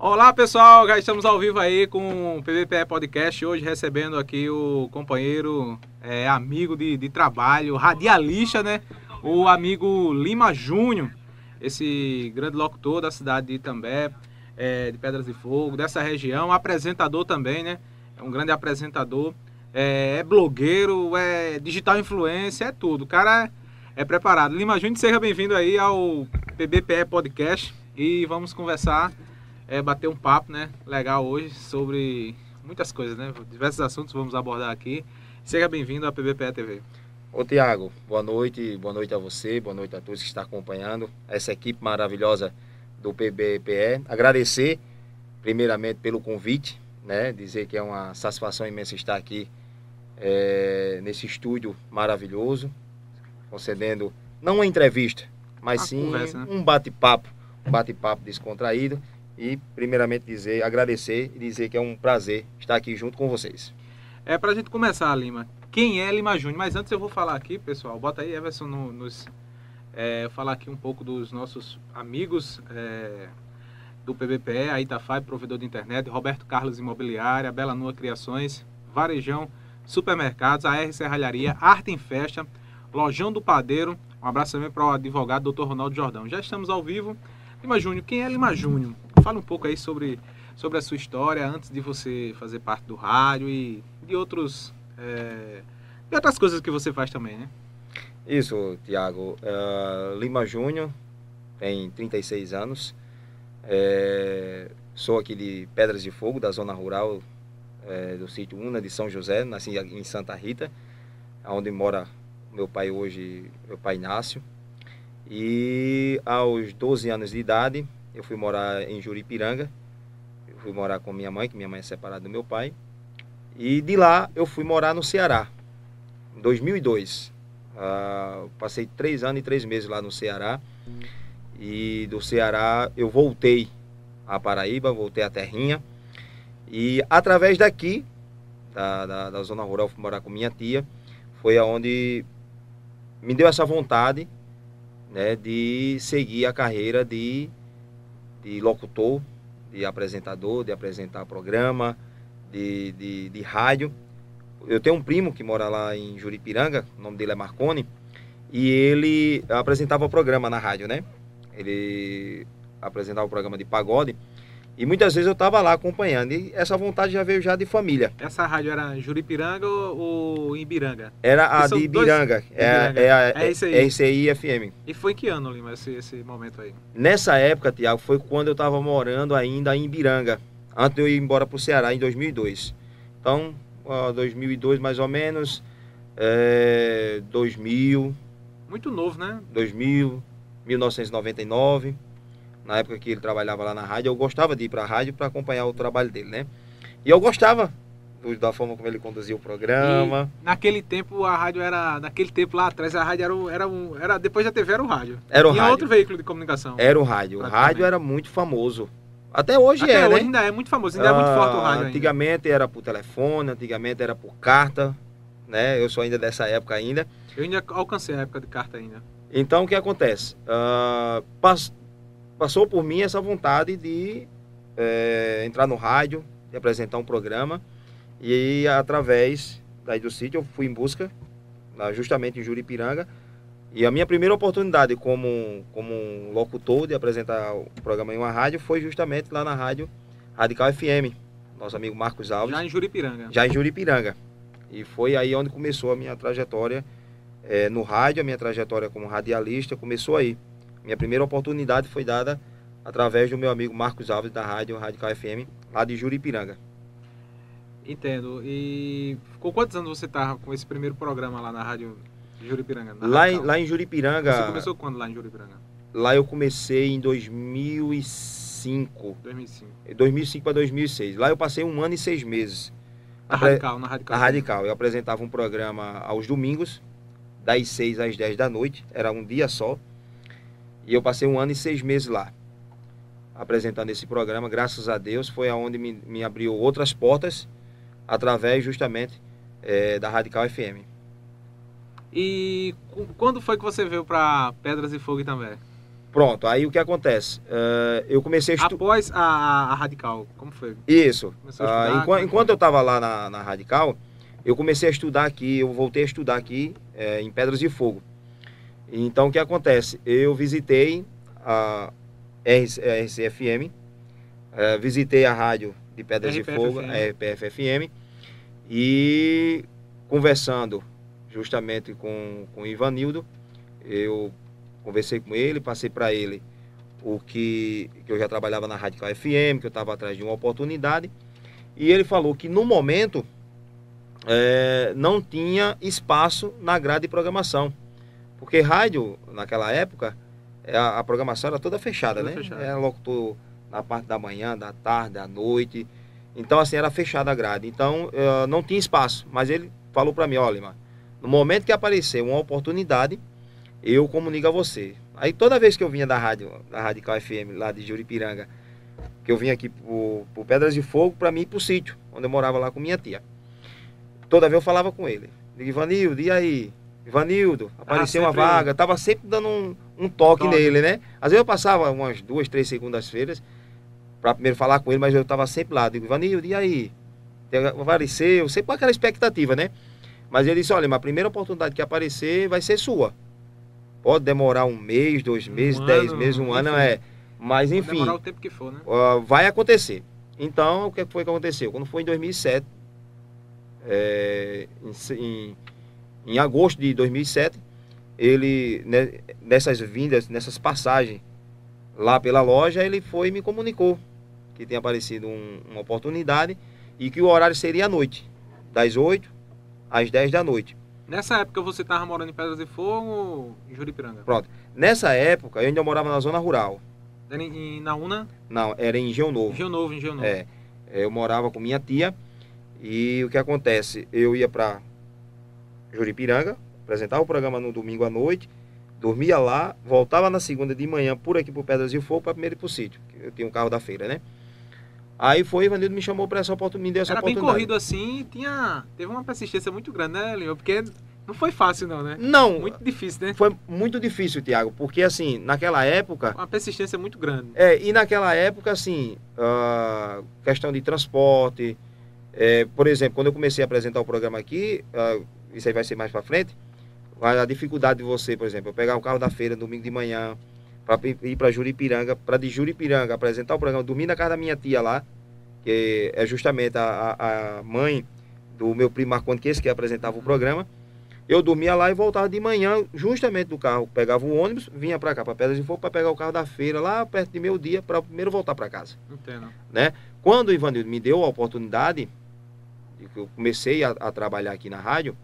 Olá pessoal, já estamos ao vivo aí com o PVPE Podcast, hoje recebendo aqui o companheiro, é, amigo de, de trabalho, radialista, né? O amigo Lima Júnior, esse grande locutor da cidade de Itambé, é, de Pedras de Fogo, dessa região, apresentador também, né? É um grande apresentador, é, é blogueiro, é digital influencer, é tudo. O cara é preparado. Lima Júnior, seja bem-vindo aí ao PBPE Podcast e vamos conversar é, bater um papo, né, legal hoje sobre muitas coisas, né, diversos assuntos vamos abordar aqui. Seja bem-vindo à PBPE TV. Ô Tiago, boa noite, boa noite a você, boa noite a todos que estão acompanhando essa equipe maravilhosa do PBPE. Agradecer primeiramente pelo convite, né, dizer que é uma satisfação imensa estar aqui é, nesse estúdio maravilhoso, concedendo não uma entrevista, mas sim conversa, né? um bate-papo, um bate-papo descontraído e primeiramente dizer, agradecer e dizer que é um prazer estar aqui junto com vocês. É para a gente começar, Lima. Quem é Lima Júnior? Mas antes eu vou falar aqui, pessoal. Bota aí, Everson, no, nos é, falar aqui um pouco dos nossos amigos é, do PBPE, a Itafai, provedor de internet, Roberto Carlos Imobiliária, Bela Nua Criações, Varejão, Supermercados, a R Serralharia, Arte em Festa, Lojão do Padeiro. Um abraço também para o advogado Dr. Ronaldo Jordão. Já estamos ao vivo. Lima Júnior, quem é Lima Júnior? Fala um pouco aí sobre, sobre a sua história antes de você fazer parte do rádio e de outros é, de outras coisas que você faz também, né? Isso, Tiago. Uh, Lima Júnior tem 36 anos. É, sou aqui de Pedras de Fogo, da zona rural é, do sítio Una de São José. Nasci em Santa Rita, onde mora meu pai hoje, meu pai Inácio. E aos 12 anos de idade, eu fui morar em Juripiranga. Eu fui morar com minha mãe, que minha mãe é separada do meu pai. E de lá eu fui morar no Ceará, em 2002. Uh, passei três anos e três meses lá no Ceará. E do Ceará eu voltei a Paraíba, voltei à Terrinha. E através daqui, da, da, da zona rural, fui morar com minha tia. Foi aonde me deu essa vontade né, de seguir a carreira de de locutor, de apresentador, de apresentar programa, de, de, de rádio. Eu tenho um primo que mora lá em Juripiranga, o nome dele é Marconi, e ele apresentava o programa na rádio, né? Ele apresentava o programa de pagode. E muitas vezes eu estava lá acompanhando. E essa vontade já veio já de família. Essa rádio era Juripiranga ou, Ibiranga? Era a de Ibiranga. Dois... É, é, é, é. É aí FM. E foi que ano, Lima, esse, esse momento aí? Nessa época, Tiago, foi quando eu estava morando ainda em Ibiranga. Antes de eu ir embora para o Ceará, em 2002. Então, 2002 mais ou menos, é, 2000... Muito novo, né? 2000, 1999 na época que ele trabalhava lá na rádio, eu gostava de ir para a rádio para acompanhar o trabalho dele, né? E eu gostava da forma como ele conduzia o programa. E naquele tempo a rádio era, naquele tempo lá atrás a rádio era, um, era, um, era depois da TV era o rádio. Era o Tinha rádio. outro veículo de comunicação. Era o rádio. O rádio era muito famoso. Até hoje Até é, hoje né? ainda é muito famoso, ainda ah, é muito forte o rádio. Antigamente ainda. era por telefone, antigamente era por carta, né? Eu sou ainda dessa época ainda. Eu ainda alcancei a época de carta ainda. Então o que acontece? Uh, passou por mim essa vontade de é, entrar no rádio, de apresentar um programa. E através daí do sítio eu fui em busca, justamente em Juripiranga. E a minha primeira oportunidade como, como um locutor de apresentar o programa em uma rádio foi justamente lá na rádio Radical FM. Nosso amigo Marcos Alves. Já em Juripiranga. Já em Juripiranga. E foi aí onde começou a minha trajetória é, no rádio, a minha trajetória como radialista começou aí. Minha primeira oportunidade foi dada através do meu amigo Marcos Alves, da rádio Radical FM, lá de Juripiranga. Entendo. E com quantos anos você estava com esse primeiro programa lá na rádio Juripiranga? Lá em, lá em Juripiranga. Você começou quando lá em Juripiranga? Lá eu comecei em 2005. 2005. 2005 para 2006. Lá eu passei um ano e seis meses. Na Radical, na Radical. Na Radical. Eu apresentava um programa aos domingos, das 6 às 10 da noite. Era um dia só. E eu passei um ano e seis meses lá, apresentando esse programa. Graças a Deus, foi aonde me, me abriu outras portas, através justamente é, da Radical FM. E quando foi que você veio para Pedras e Fogo também? Pronto, aí o que acontece? Uh, eu comecei a estudar. Após a, a, Radical, como foi? Isso. Uh, enquanto, enquanto eu estava lá na, na, Radical, eu comecei a estudar aqui, eu voltei a estudar aqui é, em Pedras de Fogo. Então o que acontece? Eu visitei a RCFM, é, visitei a rádio de Pedras RPF de Fogo, a RPFFM, e conversando justamente com, com o Ivanildo, eu conversei com ele, passei para ele o que, que eu já trabalhava na Radical FM, que eu estava atrás de uma oportunidade, e ele falou que no momento é, não tinha espaço na grade de programação. Porque rádio, naquela época, é, a, a programação era toda fechada, toda né? Fechada. Era locutor na parte da manhã, da tarde, da noite. Então, assim, era fechada a grade. Então, uh, não tinha espaço. Mas ele falou para mim, olha, no momento que aparecer uma oportunidade, eu comunico a você. Aí, toda vez que eu vinha da rádio, da Radical FM, lá de Juripiranga, que eu vinha aqui por, por Pedras de Fogo, para mim ir pro sítio, onde eu morava lá com minha tia. Toda vez eu falava com ele. Digo, Ivanildo, e aí? Ivanildo, apareceu ah, uma vaga. Tava sempre dando um, um toque, toque, nele, né? Às vezes eu passava umas duas, três segundas-feiras para primeiro falar com ele, mas eu tava sempre lá. Digo, Ivanildo, e aí? Apareceu, sempre com aquela expectativa, né? Mas ele disse, olha, a primeira oportunidade que aparecer vai ser sua. Pode demorar um mês, dois meses, um dez ano, meses, um enfim. ano, é. Mas enfim. Pode demorar o tempo que for, né? Uh, vai acontecer. Então, o que foi que aconteceu? Quando foi em 2007, é, em, em, agosto de 2007, ele, né, nessas vindas, nessas passagens lá pela loja, ele foi e me comunicou que tinha aparecido um, uma oportunidade e que o horário seria à noite, das 8 às 10 da noite. Nessa época você estava morando em Pedras de Fogo ou em Juripiranga? Pronto. Nessa época eu ainda morava na zona rural. Era em, UNA? Não, era em Geo Novo. Geo Novo, em Geo Novo. É. Eu morava com minha tia e o que acontece? Eu ia para Juripiranga, apresentava o programa no domingo à noite, dormia lá, voltava na segunda de manhã por aqui por Pedras de Fogo para primeiro ir para o sítio, eu tinha um carro da feira, né? Aí foi, Ivanildo me chamou para essa oportunidade, me deu essa Era oportunidade. bem corrido assim, tinha, teve uma persistência muito grande, né, Leon? Porque não foi fácil não, né? Não. Muito difícil, né? Foi muito difícil, Tiago, porque assim, naquela época... Uma persistência muito grande. É, e naquela época, assim, uh, questão de transporte, é, por exemplo, quando eu comecei a apresentar o programa aqui, uh, isso aí vai ser mais para frente, a dificuldade de você, por exemplo, eu pegar o carro da feira domingo de manhã, para ir para Juripiranga, para de Juripiranga apresentar o programa, dormir na casa da minha tia lá, que é justamente a, a mãe do meu primo Marcondes, que apresentava o programa. Eu dormia lá e voltava de manhã, justamente do carro. Pegava o ônibus, vinha para cá, para Pedras de Fogo, para pegar o carro da feira lá perto de meu dia, para primeiro voltar para casa. Entendo. Né? Quando o Ivanildo me deu a oportunidade, eu comecei a, a, trabalhar aqui na rádio,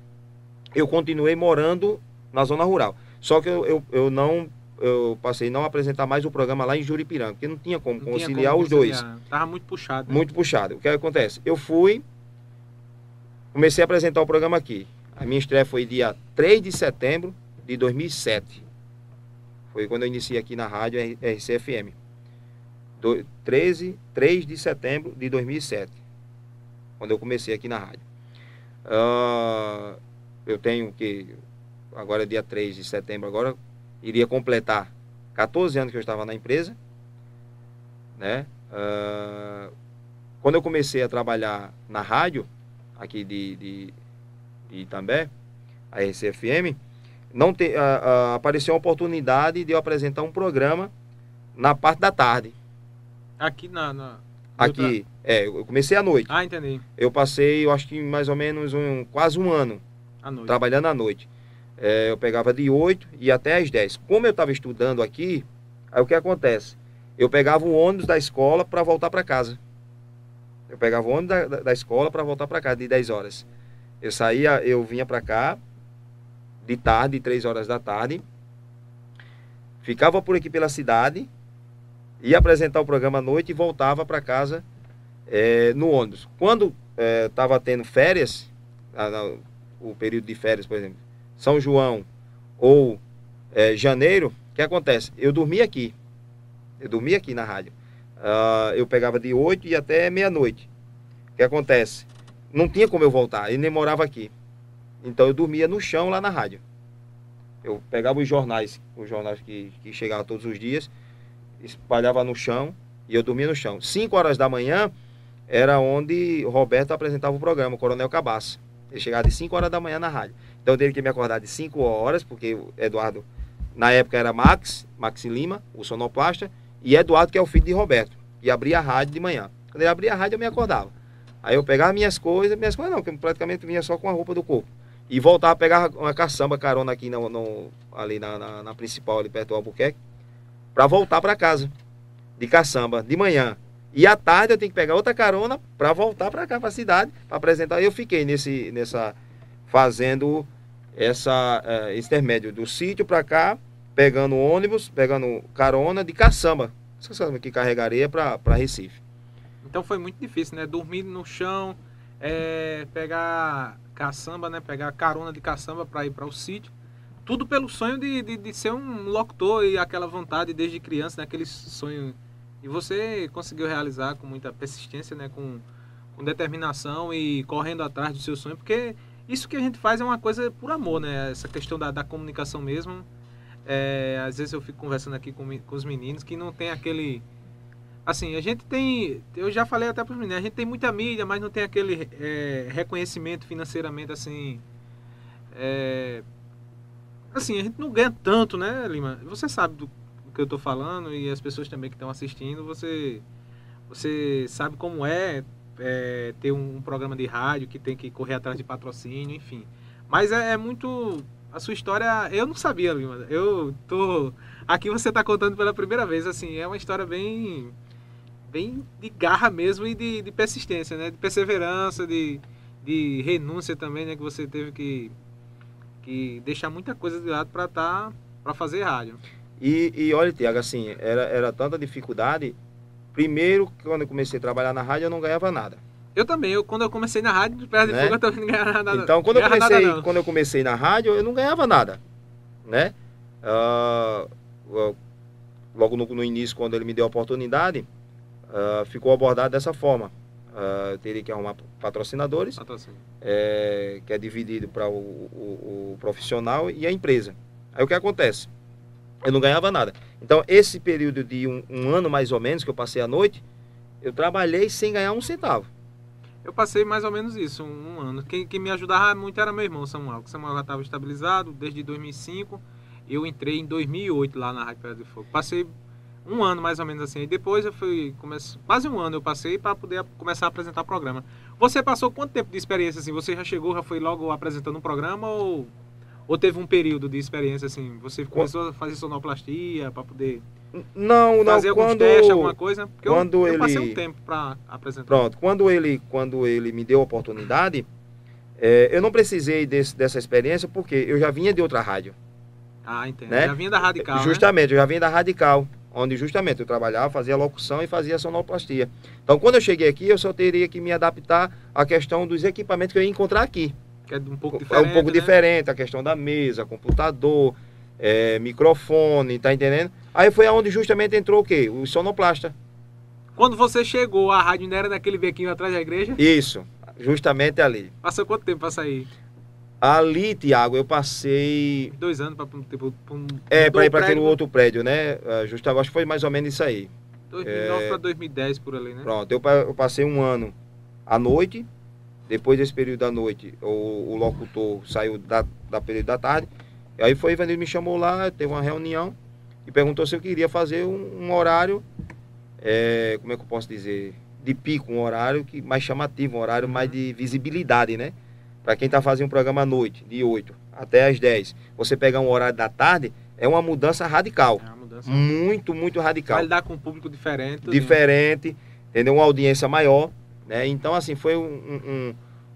eu continuei morando na zona rural. Só que eu, eu, eu não eu passei a não apresentar mais o programa lá em Juripiranga, porque não tinha como não conciliar tinha como os dois. Tava muito puxado. Né? Muito puxado. O que acontece? Eu fui, comecei a apresentar o programa aqui. A minha estreia foi dia 3 de setembro de 2007. Foi quando eu iniciei aqui na rádio RCFM. Do, 13, 3 de setembro de 2007. Quando eu comecei aqui na rádio. Uh, eu tenho que. Agora é dia 3 de setembro, agora iria completar 14 anos que eu estava na empresa. Né? Uh, quando eu comecei a trabalhar na rádio, aqui de, de, de Itambé, a RCFM, não te, uh, uh, apareceu a oportunidade de eu apresentar um programa na parte da tarde. Aqui na. na aqui, outra... é, eu comecei à noite. Ah, entendi. Eu passei, eu acho que mais ou menos um, quase um ano à trabalhando à noite. É, eu pegava de 8 e até às 10. Como eu estava estudando aqui, aí o que acontece? Eu pegava o ônibus da escola para voltar para casa. Eu pegava o ônibus da, da, da escola para voltar para casa de 10 horas. Eu saía, eu vinha para cá de tarde, 3 horas da tarde. Ficava por aqui pela cidade, ia apresentar o programa à noite e voltava para casa é, no ônibus. Quando estava é, tendo férias, o período de férias, por exemplo, São João ou é, janeiro, o que acontece? Eu dormia aqui. Eu dormia aqui na rádio. Uh, eu pegava de 8 e até meia-noite. O que acontece? Não tinha como eu voltar, ele nem morava aqui. Então eu dormia no chão lá na rádio. Eu pegava os jornais, os jornais que, que chegavam todos os dias, espalhava no chão e eu dormia no chão. 5 horas da manhã era onde Roberto apresentava o programa, o Coronel Cabaça. Chegava de 5 horas da manhã na rádio. Então eu teve que me acordar de 5 horas, porque o Eduardo, na época era Max, Max Lima, o sonoplasta, e Eduardo, que é o filho de Roberto, que abria a rádio de manhã. Quando ele abria a rádio, eu me acordava. Aí eu pegava minhas coisas, minhas coisas não, que praticamente vinha só com a roupa do corpo. E voltava a pegar uma caçamba carona aqui no, no ali na, na, na, principal, ali perto do Albuquerque, para voltar para casa de caçamba de manhã. E à tarde eu tenho que pegar outra carona para voltar para cá, para a cidade, para apresentar. Eu fiquei nesse, nessa, fazendo essa, uh, intermédio do sítio para cá, pegando ônibus, pegando carona de caçamba. Caçamba que carregaria para Recife. Então foi muito difícil, né? Dormir no chão, é, pegar caçamba, né? Pegar carona de caçamba para ir para o sítio. Tudo pelo sonho de, de, de, ser um locutor e aquela vontade desde criança, né? aquele sonho. E você conseguiu realizar com muita persistência, né? Com, com determinação e correndo atrás do seu sonho, porque isso que a gente faz é uma coisa por amor, né? Essa questão da, da comunicação mesmo. É, às vezes eu fico conversando aqui com, com os meninos que não tem aquele assim, a gente tem, eu já falei até para os meninos, a gente tem muita mídia, mas não tem aquele é, reconhecimento financeiramente assim. É, assim, a gente não ganha tanto, né, Lima? Você sabe do, que eu estou falando e as pessoas também que estão assistindo, você, você sabe como é, é, ter um, programa de rádio que tem que correr atrás de patrocínio, enfim. Mas é, é muito. A sua história, eu não sabia, Lima. Eu tô. Aqui você está contando pela primeira vez, assim, é uma história bem bem de garra mesmo e de, de persistência, né? De perseverança, de, de renúncia também, né? Que você teve que, que deixar muita coisa de lado para tá, para fazer rádio. E, e olha, Tiago, assim, era, era tanta dificuldade. Primeiro, quando eu comecei a trabalhar na rádio, eu não ganhava nada. Eu também, eu, quando eu comecei na rádio, de perto de né? fogo, eu também não ganhava nada. Então, quando, eu comecei, nada, quando eu comecei na rádio, eu não ganhava nada, né? Uh, logo no, no, início, quando ele me deu a oportunidade, uh, ficou abordado dessa forma. Uh, teria que arrumar patrocinadores, é, que é dividido para o, o, o, profissional e a empresa. Aí o que acontece? Eu não ganhava nada. Então, esse período de um, um ano mais ou menos que eu passei à noite, eu trabalhei sem ganhar um centavo. Eu passei mais ou menos isso, um, um ano. Quem, quem, me ajudava muito era meu irmão Samuel. O Samuel já estava estabilizado desde 2005. Eu entrei em 2008 lá na Rádio Pedra de Fogo. Passei um ano mais ou menos assim. E depois eu fui, comece... quase um ano eu passei para poder começar a apresentar programa. Você passou quanto tempo de experiência assim? Você já chegou, já foi logo apresentando um programa ou, ou teve um período de experiência assim? Você começou a fazer sonoplastia para poder não, fazer não, alguns testes, alguma coisa? Porque quando eu, ele... eu passei um tempo para apresentar. Pronto, quando ele, quando ele me deu a oportunidade, é, eu não precisei desse, dessa experiência porque eu já vinha de outra rádio. Ah, entendo. Né? Já vinha da Radical, Justamente, né? eu já vinha da Radical onde justamente eu trabalhava, fazia locução e fazia sonoplastia. Então, quando eu cheguei aqui, eu só teria que me adaptar à questão dos equipamentos que eu ia encontrar aqui. Que é um pouco diferente. É um pouco né? diferente, a questão da mesa, computador, é, microfone, tá entendendo? Aí foi aonde justamente entrou o quê? O sonoplasta. Quando você chegou, a rádio ainda era naquele bequinho atrás da igreja? Isso, justamente ali. Passou quanto tempo para sair? Ali, Tiago, eu passei. Dois anos para tipo, um, É, para ir para aquele outro prédio, né? Justamente, acho que foi mais ou menos isso aí. 2009 é... para 2010 por ali, né? Pronto, eu, eu, passei um ano à noite. Depois desse período da noite, o, o locutor saiu da, da período da tarde. E aí foi, Ivanildo me chamou lá, teve uma reunião e perguntou se eu queria fazer um, um horário, é, como é que eu posso dizer? De pico, um horário que mais chamativo, um horário mais de visibilidade, né? Para quem está fazendo um programa à noite, de 8 até as 10, você pegar um horário da tarde, é uma mudança radical. É uma mudança muito, muito radical. Vai lidar com um público diferente. Diferente, né? entendeu? Uma audiência maior. Né? Então, assim, foi um, um,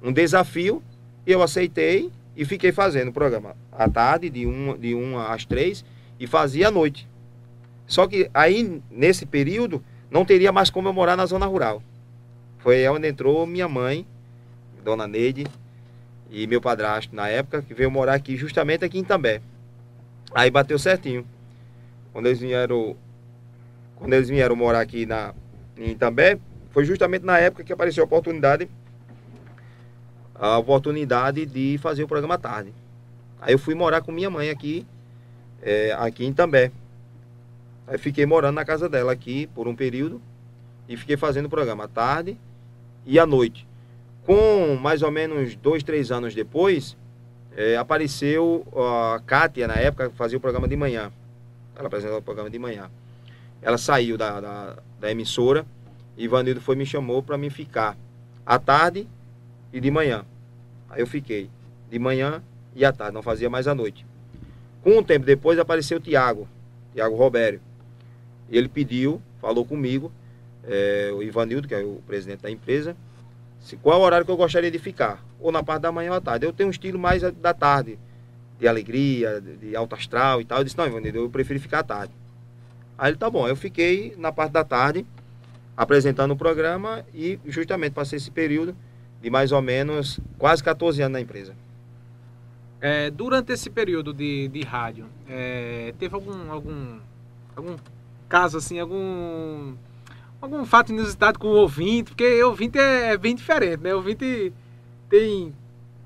um desafio e eu aceitei e fiquei fazendo o programa à tarde, de 1 de uma às 3, e fazia à noite. Só que aí, nesse período, não teria mais como eu morar na zona rural. Foi onde entrou minha mãe, Dona Neide, e meu padrasto na época, que veio morar aqui, justamente aqui em També. Aí bateu certinho. Quando eles vieram, quando eles vieram morar aqui na, em També, foi justamente na época que apareceu a oportunidade a oportunidade de fazer o programa à tarde. Aí eu fui morar com minha mãe aqui é, aqui em També. Aí fiquei morando na casa dela aqui por um período e fiquei fazendo o programa à tarde e à noite. Com mais ou menos dois, três anos depois, é, apareceu a Kátia, na época, fazia o programa de manhã. Ela apresentava o programa de manhã. Ela saiu da, da, da emissora Ivanildo foi me chamou para mim ficar à tarde e de manhã. Aí eu fiquei de manhã e à tarde, não fazia mais à noite. Com um tempo depois apareceu o Tiago, Tiago Robério. Ele pediu, falou comigo, é, o Ivanildo, que é o presidente da empresa, se, qual é o horário que eu gostaria de ficar? Ou na parte da manhã ou à tarde. Eu tenho um estilo mais da tarde, de alegria, de, de alto astral e tal. Eu disse, não, Ivanildo, eu prefiro ficar à tarde. Aí ele, tá bom. Eu fiquei na parte da tarde, apresentando o programa e justamente passei esse período de mais ou menos quase 14 anos na empresa. É, durante esse período de, de rádio, é, teve algum, algum, algum caso assim, algum algum fato inusitado com o ouvinte, porque o ouvinte é, é bem diferente, né? O ouvinte tem,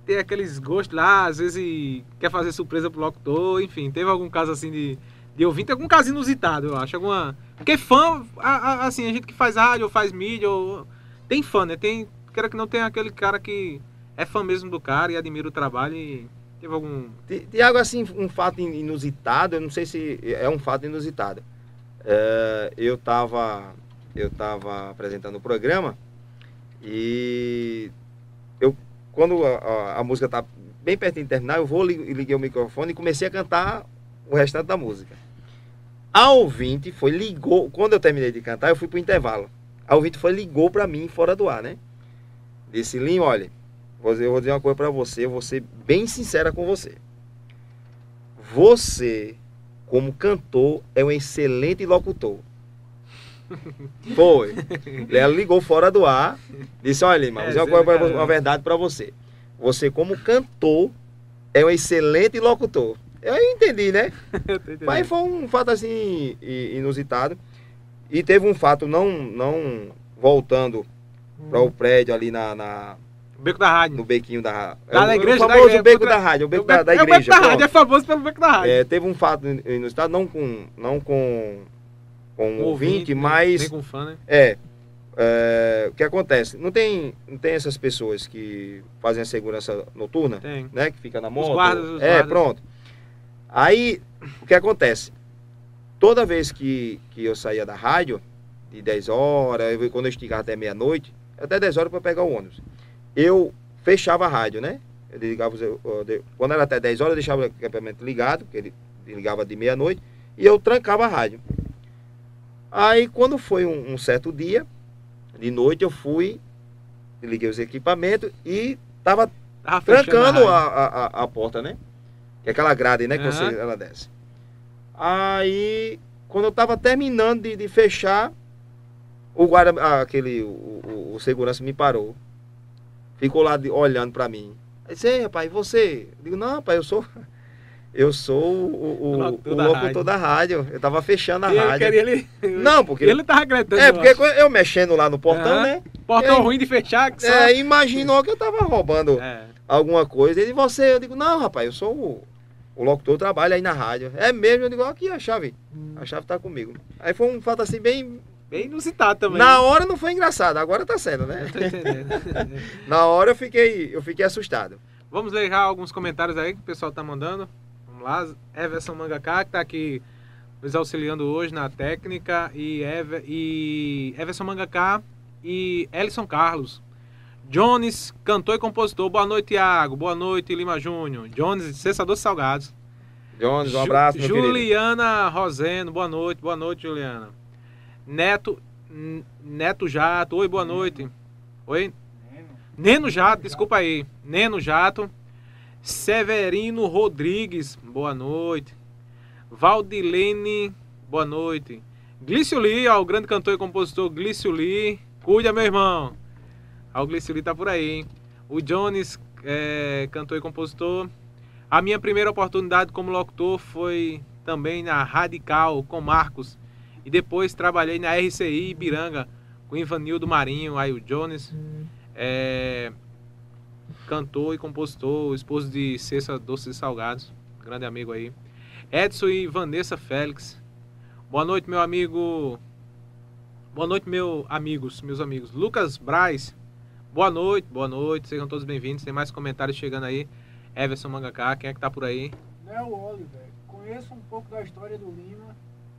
tem aqueles gostos lá, às vezes quer fazer surpresa pro locutor, enfim, teve algum caso assim de, de ouvinte, algum caso inusitado, eu acho, alguma... Porque fã, assim, a gente que faz rádio, faz mídia, ou... tem fã, né? Tem, quero que não tem aquele cara que é fã mesmo do cara e admira o trabalho e teve algum... Tiago, assim, um fato inusitado, eu não sei se é um fato inusitado. É, eu tava eu estava apresentando o programa e eu quando a, a, a música está bem perto de terminar, eu vou liguei o microfone e comecei a cantar o restante da música. A ouvinte foi, ligou, quando eu terminei de cantar, eu fui pro intervalo. A ouvinte foi, ligou para mim fora do ar, né? Disse, Lim, olha, eu vou dizer uma coisa para você, eu vou ser bem sincera com você. Você, como cantor, é um excelente locutor. Foi. Ela ligou fora do ar, disse: Olha, irmão, é, uma, coisa, uma verdade para você. Você, como cantor, é um excelente locutor. Eu entendi, né? Mas foi um fato assim inusitado. E teve um fato, não, não voltando hum. para o prédio ali na, na Beco da Rádio. No bequinho da Lá na igreja. O famoso da beco da rádio. O beco, da, da, igreja. É o beco da rádio, é famoso pelo beco da rádio. É, teve um fato inusitado, não com, não com com um ouvinte, ouvinte, mas. com fã, né? É, é. O que acontece? Não tem, não tem essas pessoas que fazem a segurança noturna? Tem. Né? Que fica na moto? Os guardas, os é, guardas. pronto. Aí, o que acontece? Toda vez que, que eu saía da rádio, de 10 horas, quando eu esticava até meia-noite, até 10 horas para pegar o ônibus, eu fechava a rádio, né? Eu ligava, quando era até 10 horas, eu deixava o equipamento ligado, porque ele ligava de meia-noite, e eu trancava a rádio. Aí quando foi um, um certo dia, de noite eu fui, liguei os equipamentos e tava trancando a, a, a, porta, né? Que é aquela grade, né? Que uhum. você, ela desce. Aí, quando eu tava terminando de, de fechar, o guarda, aquele, o, o, o, segurança me parou. Ficou lá de, olhando para mim. Aí disse, rapaz, você? Eu digo, não, rapaz, eu sou eu sou o, o, o locutor, da, rádio. da, rádio. Eu tava fechando a e rádio. Ele, não, porque. Ele tava gritando. É, porque eu mexendo lá no portão, uhum. né? Portão ruim de fechar, que só... É, imaginou que eu tava roubando é. alguma coisa. Ele, você, eu digo, não, rapaz, eu sou o, o locutor, trabalho aí na rádio. É mesmo, eu digo, aqui a chave. Hum. A chave tá comigo. Aí foi um fato assim bem. Bem inusitado também. Na hora não foi engraçado, agora tá sendo, né? Eu tô entendendo. na hora eu fiquei, eu fiquei assustado. Vamos ler alguns comentários aí que o pessoal tá mandando lá, Everson Mangaká, que está aqui nos auxiliando hoje na técnica, e, Ever, e Everson Mangaká e Ellison Carlos. Jones, cantor e compositor. Boa noite, Thiago. Boa noite, Lima Júnior. Jones, cessador salgados. Jones, um abraço, meu Juliana querido. Roseno, boa noite. Boa noite, Juliana. Neto, Neto Jato. Oi, boa noite. Oi? Neno, Neno Jato, desculpa aí. Neno Jato. Severino Rodrigues, boa noite. Valdilene, boa noite. Glício Lee, ó, o grande cantor e compositor Glício Lee. Cuida, meu irmão. Ó, o Glício Lee tá por aí, hein? O Jones, é, cantor e compositor. A minha primeira oportunidade como locutor foi também na Radical, com Marcos. E depois trabalhei na RCI Ibiranga, com Ivanildo Marinho, aí o Jones. É, cantor e compositor, esposo de Cessa Doces e Salgados, grande amigo aí. Edson e Vanessa Félix. Boa noite, meu amigo. Boa noite, meu amigos, meus amigos. Lucas Braz. Boa noite, boa noite. Sejam todos bem-vindos. Tem mais comentários chegando aí. Everson Mangaká, quem é que tá por aí? Léo Oliver. Conheço um pouco da história do Lima.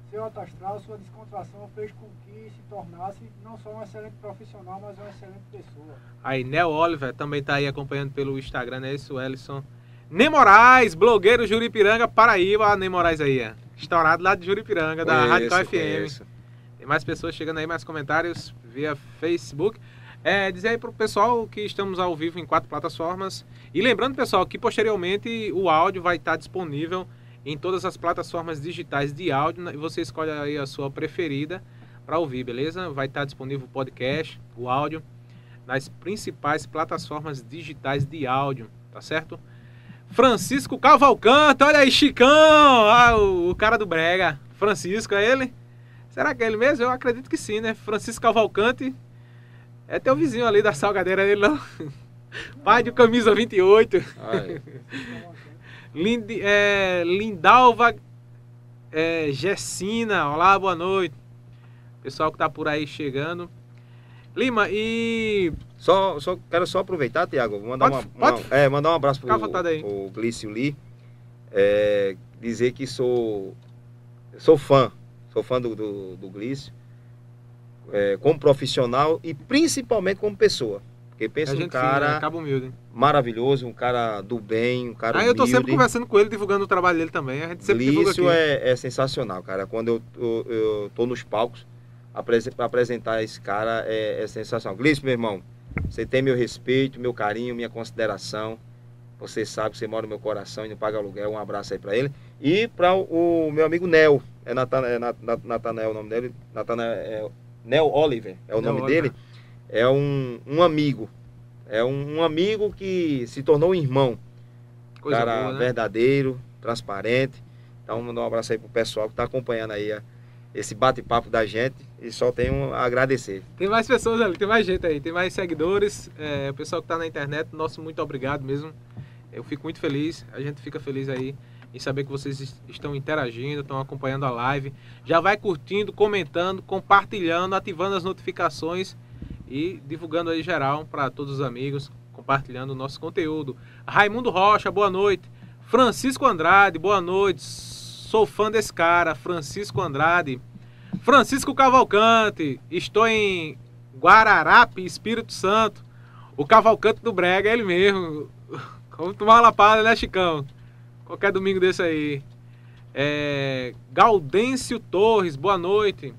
Seu alto astral, sua descontração fez com que se tornasse não só um excelente profissional, mas uma excelente pessoa. Aí, Nel Oliver também tá aí acompanhando pelo Instagram, né? Isso, Ellison. Nem Moraes, blogueiro Juripiranga, Paraíba. Nem Moraes aí, é. Estourado lá de Juripiranga, da Radical FM. conheço. Tem mais pessoas chegando aí, mais comentários via Facebook. É, dizer aí pro pessoal que estamos ao vivo em quatro plataformas. E lembrando, pessoal, que posteriormente o áudio vai estar disponível em todas as plataformas digitais de áudio. né? E você escolhe aí a sua preferida para ouvir, beleza? Vai estar disponível o podcast, o áudio, nas principais plataformas digitais de áudio, tá certo? Francisco Cavalcante, olha aí, Chicão! Ah, o, o cara do Brega. Francisco, é ele? Será que é ele mesmo? Eu acredito que sim, né? Francisco Cavalcante. É teu vizinho ali da salgadeira dele, não? Pai de camisa 28. Ai, Lind, é, Lindalva é, Gessina. Olá, boa noite. Pessoal que tá por aí chegando. Lima, e Só, só, quero só aproveitar, Tiago, mandar, Pode- uma, pode? uma- é, mandar um abraço pro, pro Glício Lee. É, dizer que sou, sou fã, sou fã do, do, do Glício, é, como profissional e principalmente como pessoa. Porque pensa um gente fina, cara né? Cabo Humilde. maravilhoso, um cara do bem, um cara Aí eu tô sempre conversando com ele, divulgando o trabalho dele também. A gente sempre. Glício é, é sensacional, cara. Quando eu, eu, eu tô nos palcos, para apresentar esse cara é, é sensacional. Glício, meu irmão, você tem meu respeito, meu carinho, minha consideração. Você sabe que você mora no meu coração e não paga aluguel. Um abraço aí para ele. E para o, o meu amigo Nel. É é Nat- Nat- Natanael o nome dele. Natanael, Nel Oliver é o Nel nome Oliver. dele. É um, um amigo. É um, um amigo que se tornou um irmão Coisa cara boa, né? verdadeiro, transparente. Então, mandar um abraço aí pro pessoal que tá acompanhando aí a- esse bate-papo da gente e só tenho a agradecer. Tem mais pessoas ali, tem mais gente aí, tem mais seguidores. É, o pessoal que tá na internet, nosso muito obrigado mesmo. Eu fico muito feliz, a gente fica feliz aí em saber que vocês est- estão interagindo, estão acompanhando a live. Já vai curtindo, comentando, compartilhando, ativando as notificações e divulgando aí geral para todos os amigos, compartilhando o nosso conteúdo. Raimundo Rocha, boa noite. Francisco Andrade, boa noite. Sou fã desse cara, Francisco Andrade. Francisco Cavalcante, estou em Guararape, Espírito Santo. O Cavalcante do Brega é ele mesmo. Vamos tomar uma lapada, né, Chicão? Qualquer domingo desse aí. É, Gaudêncio Torres, boa noite.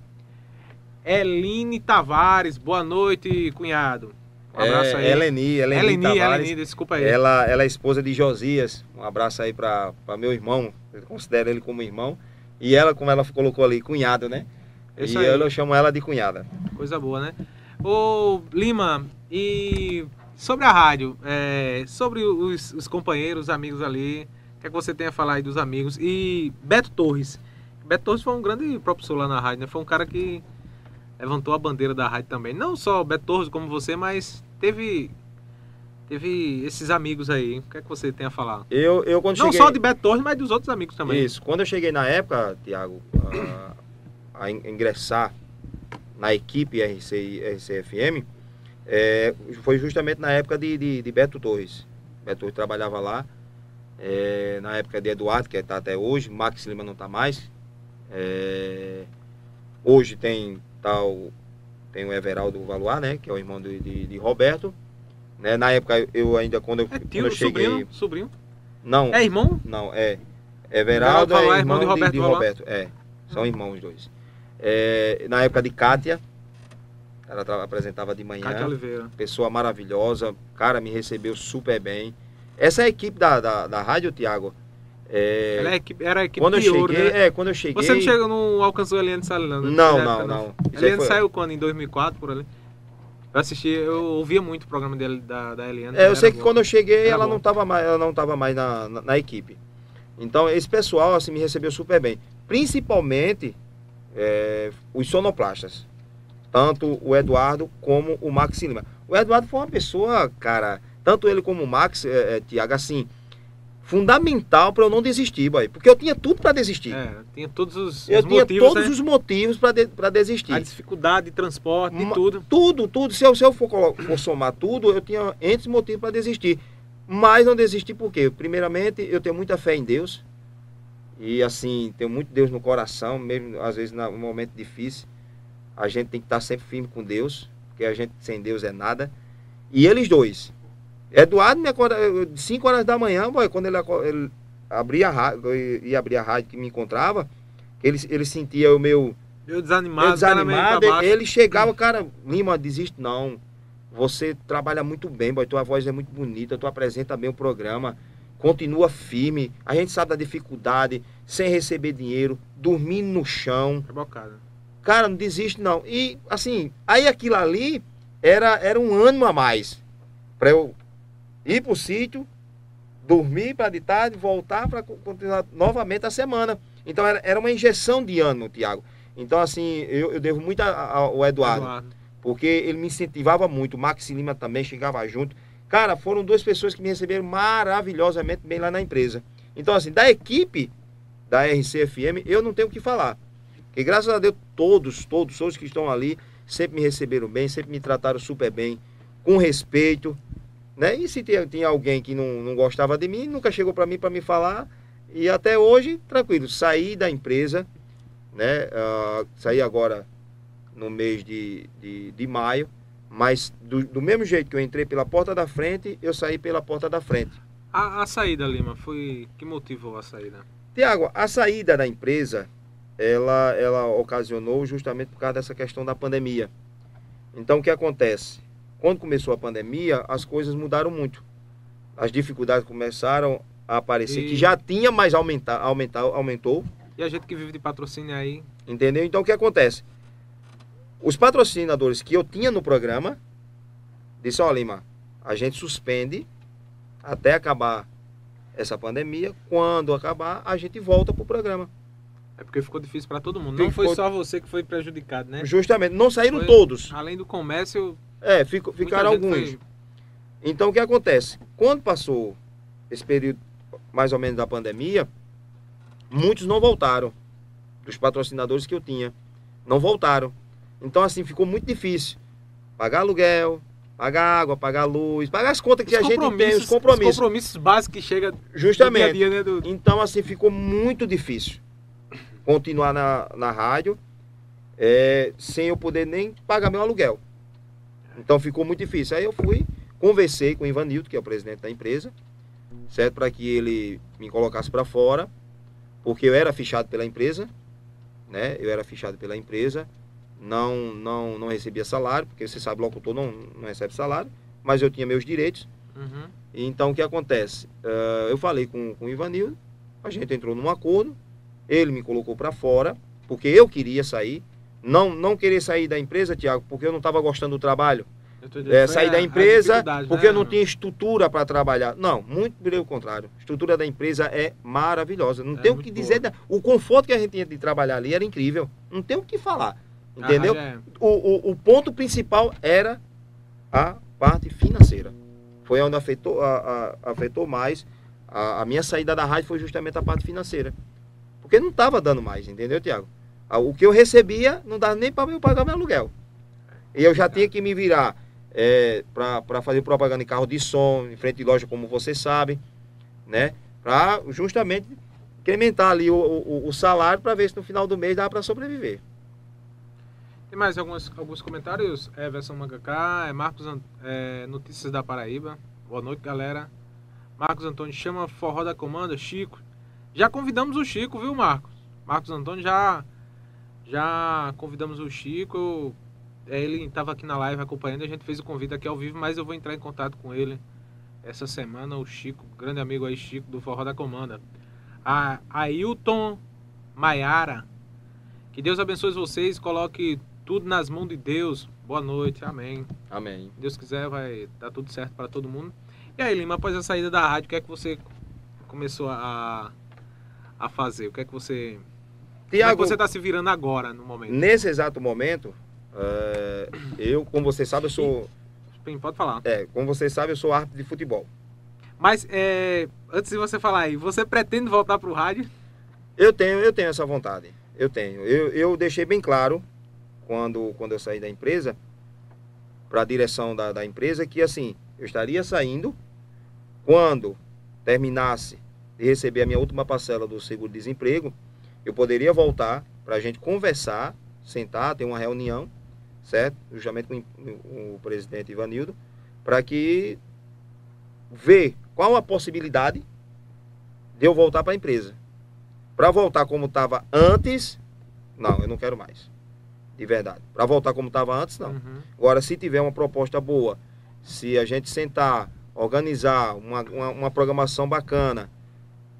Eline Tavares, boa noite, cunhado. Um abraço aí. É, Eleni, Eleni, Eleni, Tavares. Eleni, desculpa aí. Ela, ela é esposa de Josias. Um abraço aí para meu irmão. Eu considero ele como irmão. E ela, como ela colocou ali, cunhado, né? Isso e aí. eu, eu chamo ela de cunhada. Coisa boa, né? Ô, Lima, e sobre a rádio, é, sobre os, os companheiros, os amigos ali, que é que você tem a falar aí dos amigos? E Beto Torres. Beto Torres foi um grande propulsor lá na rádio, né? Foi um cara que levantou a bandeira da rádio também. Não só o Beto Torres como você, mas teve teve esses amigos aí. O que é que você tem a falar? Eu, eu quando Não cheguei... só de Beto Torres, mas dos outros amigos também. Isso. Quando eu cheguei na época, Tiago, a, a in- ingressar na equipe RC, RCFM, é, foi justamente na época de, de, de Beto Torres. Beto Torres trabalhava lá. É, na época de Eduardo, que está até hoje, Max Lima não está mais. É, hoje tem, o, tem o Everaldo Valuar, né? Que é o irmão de, de, de Roberto. Né, na época eu ainda, quando eu, É quando tio, eu cheguei. sobrinho, sobrinho. Não, É irmão? não, é. Everaldo Valuar, é irmão irmão de de, Roberto de Valuar. Roberto. É, são irmãos os dois. É, na época de Kátia, ela apresentava de manhã. Cátia Oliveira. Pessoa maravilhosa, cara, me recebeu super bem. Essa é a equipe da, da, da rádio, Tiago. É, Ela é equipe- era a equipe quando eu ouro, cheguei, né? é, quando eu cheguei. Você não, chegou, não alcançou a Eliane Salina? Não, não, não. Isso aí Eliane foi- saiu quando? Em 2004, por ali? Eu assisti, eu ouvia muito o programa dele, da, da Eliane. É, eu sei que boa. quando eu cheguei, Era ela não estava mais, ela não tava mais na, na, na equipe. Então, esse pessoal assim, me recebeu super bem. Principalmente é, os sonoplastas. Tanto o Eduardo como o Max Lima. O Eduardo foi uma pessoa, cara, tanto ele como o Max, é, é, Tiago, assim, fundamental para eu não desistir, boy. Porque eu tinha tudo para desistir. É, tinha todos os, eu os tinha motivos, todos né? os motivos para de, pra desistir. A dificuldade de transporte, de tudo. Tudo, tudo. Se eu, se eu for, for somar tudo, eu tinha entre motivos para desistir. Mas não desisti por quê? Primeiramente, eu tenho muita fé em Deus. E assim, tenho muito Deus no coração, mesmo às vezes num momento difícil. A gente tem que estar sempre firme com Deus, porque a gente sem Deus é nada. E eles dois. Eduardo me acorda 5 horas da manhã, boy, quando ele, ele abria a rádio, eu ia abrir a rádio que me encontrava, ele, ele sentia o meu Eu desanimado, eu desanimado, baixo. ele chegava, cara, Lima, desiste não. Você trabalha muito bem, boy, tua voz é muito bonita, tu apresenta bem o programa, continua firme. A gente sabe da dificuldade, sem receber dinheiro, dormindo no chão. É bocado. Cara, não desiste não. E assim, aí aquilo ali era, era um ânimo a mais para eu ir pro sítio, dormir para de tarde, voltar para continuar novamente a semana. Então era, era uma injeção de ânimo, Tiago. Então assim, eu, eu devo muito a- a- ao Eduardo Eduardo. porque ele me incentivava muito. O Max Lima também chegava junto. Cara, foram duas pessoas que me receberam maravilhosamente bem lá na empresa. Então, assim, da equipe da RCFM, eu não tenho o que falar. Porque graças a Deus, todos, todos, todos que estão ali, sempre me receberam bem, sempre me trataram super bem, com respeito. Né? E se tinha, tinha alguém que não, não gostava de mim, nunca chegou para mim para me falar. E até hoje, tranquilo, saí da empresa, né? Ah, saí agora no mês de, de, de maio, mas do, do mesmo jeito que eu entrei pela porta da frente, eu saí pela porta da frente. A, a saída, Lima, foi. Que motivou a saída? Tiago, a saída da empresa, ela, ela ocasionou justamente por causa dessa questão da pandemia. Então, o que acontece? Quando começou a pandemia, as coisas mudaram muito. As dificuldades começaram a aparecer, E- que já tinha, mas aumentar, aumentar, aumentou. E a gente que vive de patrocínio aí. Entendeu? Então o que acontece? Os patrocinadores que eu tinha no programa disse, ó Lima, a gente suspende até acabar essa pandemia. Quando acabar, a gente volta pro programa. É porque ficou difícil pra todo mundo. Ficou- Não foi só você que foi prejudicado, né? Justamente, não saíram Foi- todos. Além do comércio, É, fico- ficaram alguns. foi- Então o que acontece? Quando passou esse período mais ou menos da pandemia, muitos não voltaram. Dos patrocinadores que eu tinha. Não voltaram. Então assim, ficou muito difícil. Pagar aluguel, pagar água, pagar luz, pagar as contas que Os a gente tem, os compromissos, os compromissos básicos que chega no dia a Justamente. dia, né? Do... Então, assim, ficou muito difícil continuar na, na rádio é, sem eu poder nem pagar meu aluguel. Então, ficou muito difícil. Aí eu fui, conversei com o Ivanildo, que é o presidente da empresa, certo? Para que ele me colocasse para fora, porque eu era fichado pela empresa, né? Eu era fichado pela empresa, não, não, não recebia salário, porque você sabe, locutor não, não recebe salário, mas eu tinha meus direitos. Uhum. Então, o que acontece? Ah, eu falei com, com o Ivanildo, a gente entrou num acordo, ele me colocou para fora, porque eu queria sair. Não, não querer sair da empresa, Tiago, porque eu não estava gostando do trabalho. É, sair da a empresa porque né? eu não tinha estrutura para trabalhar. Não, muito pelo contrário. A estrutura da empresa é maravilhosa. Não É tem o que dizer. da- O conforto que a gente tinha de trabalhar ali era incrível. Não tem o que falar. A Entendeu? é- o, o, o ponto principal era a parte financeira. Foi onde afetou, a, a- afetou mais. A, a minha saída da rádio foi justamente a parte financeira. Porque não estava dando mais, entendeu, Tiago? O que eu recebia não dava nem para eu pagar meu aluguel. E eu já tinha que me virar é, para fazer propaganda em carro de som, em frente de loja, como você sabe, né? Para justamente incrementar ali o, o, o salário para ver se no final do mês dá para sobreviver. Tem mais alguns, alguns comentários? Everson Mangaká, é Marcos é, Notícias da Paraíba. Boa noite, galera. Marcos Antônio chama Forró da Comanda, Chico. Já convidamos o Chico, viu, Marcos? Marcos Antônio já já convidamos o Chico. É, Ele estava aqui na live acompanhando, a gente fez o convite aqui ao vivo, mas eu vou entrar em contato com ele essa semana. O Chico, grande amigo aí, Chico, do Forró da Comanda. A Ailton Maiara. Que Deus abençoe vocês, coloque tudo nas mãos de Deus. Boa noite, amém. Amém. Se Deus quiser, vai dar tudo certo para todo mundo. E aí, Lima, após a saída da rádio, o que é que você começou a, a fazer? O que é que você. Tiago, que você está se virando agora, no momento? nesse exato momento, é, eu, como você sabe, eu sou, Bem, Pode falar. é, como você sabe, eu sou árbitro de futebol. Mas, é, antes de você falar aí, você pretende voltar pro rádio? Eu tenho, eu tenho essa vontade. Eu tenho. Eu, eu deixei bem claro quando, quando eu saí da empresa, para a direção da, da empresa, que assim, eu estaria saindo quando terminasse de receber a minha última parcela do seguro-desemprego, eu poderia voltar para a gente conversar, sentar, ter uma reunião, certo? Justamente com o presidente Ivanildo, para que ver qual a possibilidade de eu voltar para a empresa. Para voltar como estava antes, não, eu não quero mais. De verdade. Para voltar como estava antes, não. Uhum. Agora, se tiver uma proposta boa, se a gente sentar, organizar uma, uma, uma programação bacana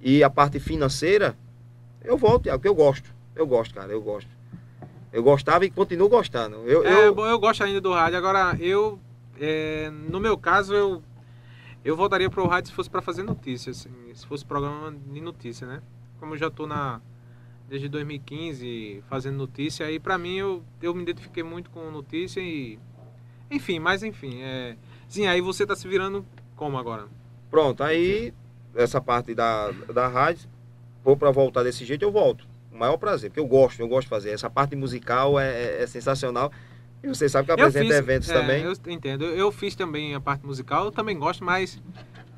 e a parte financeira, eu volto, é o que eu gosto. Eu gosto, cara, eu gosto. Eu gostava e continuo gostando. Eu, é, eu... eu gosto ainda do rádio. Agora, eu, é, no meu caso, eu, eu voltaria para o rádio se fosse para fazer notícia, assim, se fosse programa de notícia, né? Como eu já estou na desde 2015 fazendo notícia e para mim eu, eu me identifiquei muito com notícia e enfim, mas enfim, é, sim, aí você está se virando como agora? Pronto, aí essa parte da, da rádio, vou para voltar desse jeito, eu volto. O maior prazer, porque eu gosto, eu gosto de fazer. Essa parte musical é, é, é sensacional. E você sabe que eu apresento fiz, eventos é, também. Eu entendo. Eu fiz também a parte musical, eu também gosto, mas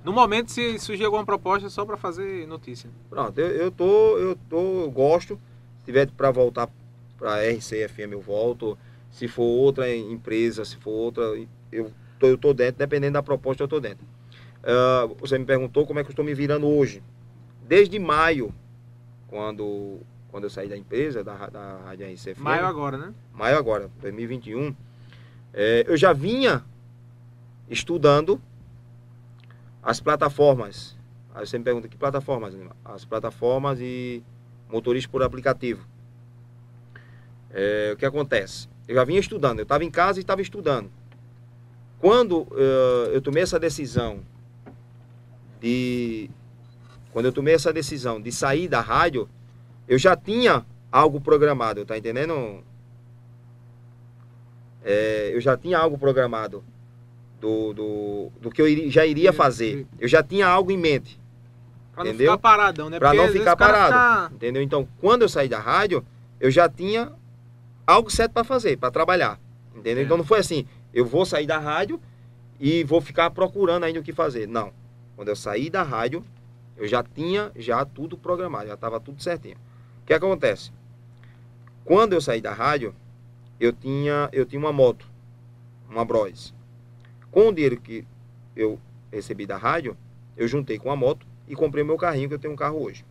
no momento se surgir alguma proposta só para fazer notícia. Pronto, eu, eu tô, eu tô, eu gosto. Se tiver para voltar para RCFM eu volto. Se for outra empresa, se for outra, eu tô, eu tô dentro, dependendo da proposta eu tô dentro. Uh, você me perguntou como é que eu estou me virando hoje. Desde maio, quando quando eu saí da empresa, da, da Rádio RCFM. Maio agora, né? Maio agora, 2021. É, eu já vinha estudando as plataformas. Aí você me pergunta, que plataformas? As plataformas e motorista por aplicativo. É, o que acontece? Eu já vinha estudando, eu estava em casa e estava estudando. Quando uh, eu tomei essa decisão de... Quando eu tomei essa decisão de sair da rádio, eu já tinha algo programado, tá entendendo? É, eu já tinha algo programado do, do, do que eu já iria fazer. Eu já tinha algo em mente. Pra entendeu? não ficar paradão, né? Pra Porque não ficar parado. Ficar... Entendeu? Então, quando eu saí da rádio, eu já tinha algo certo para fazer, para trabalhar. Entendeu? É. Então não foi assim, eu vou sair da rádio e vou ficar procurando ainda o que fazer. Não. Quando eu saí da rádio, eu já tinha já tudo programado, já estava tudo certinho. O que acontece? Quando eu saí da rádio, eu tinha, eu tinha uma moto, uma Bros. Com o dinheiro que eu recebi da rádio, eu juntei com a moto e comprei o meu carrinho, que eu tenho um carro hoje.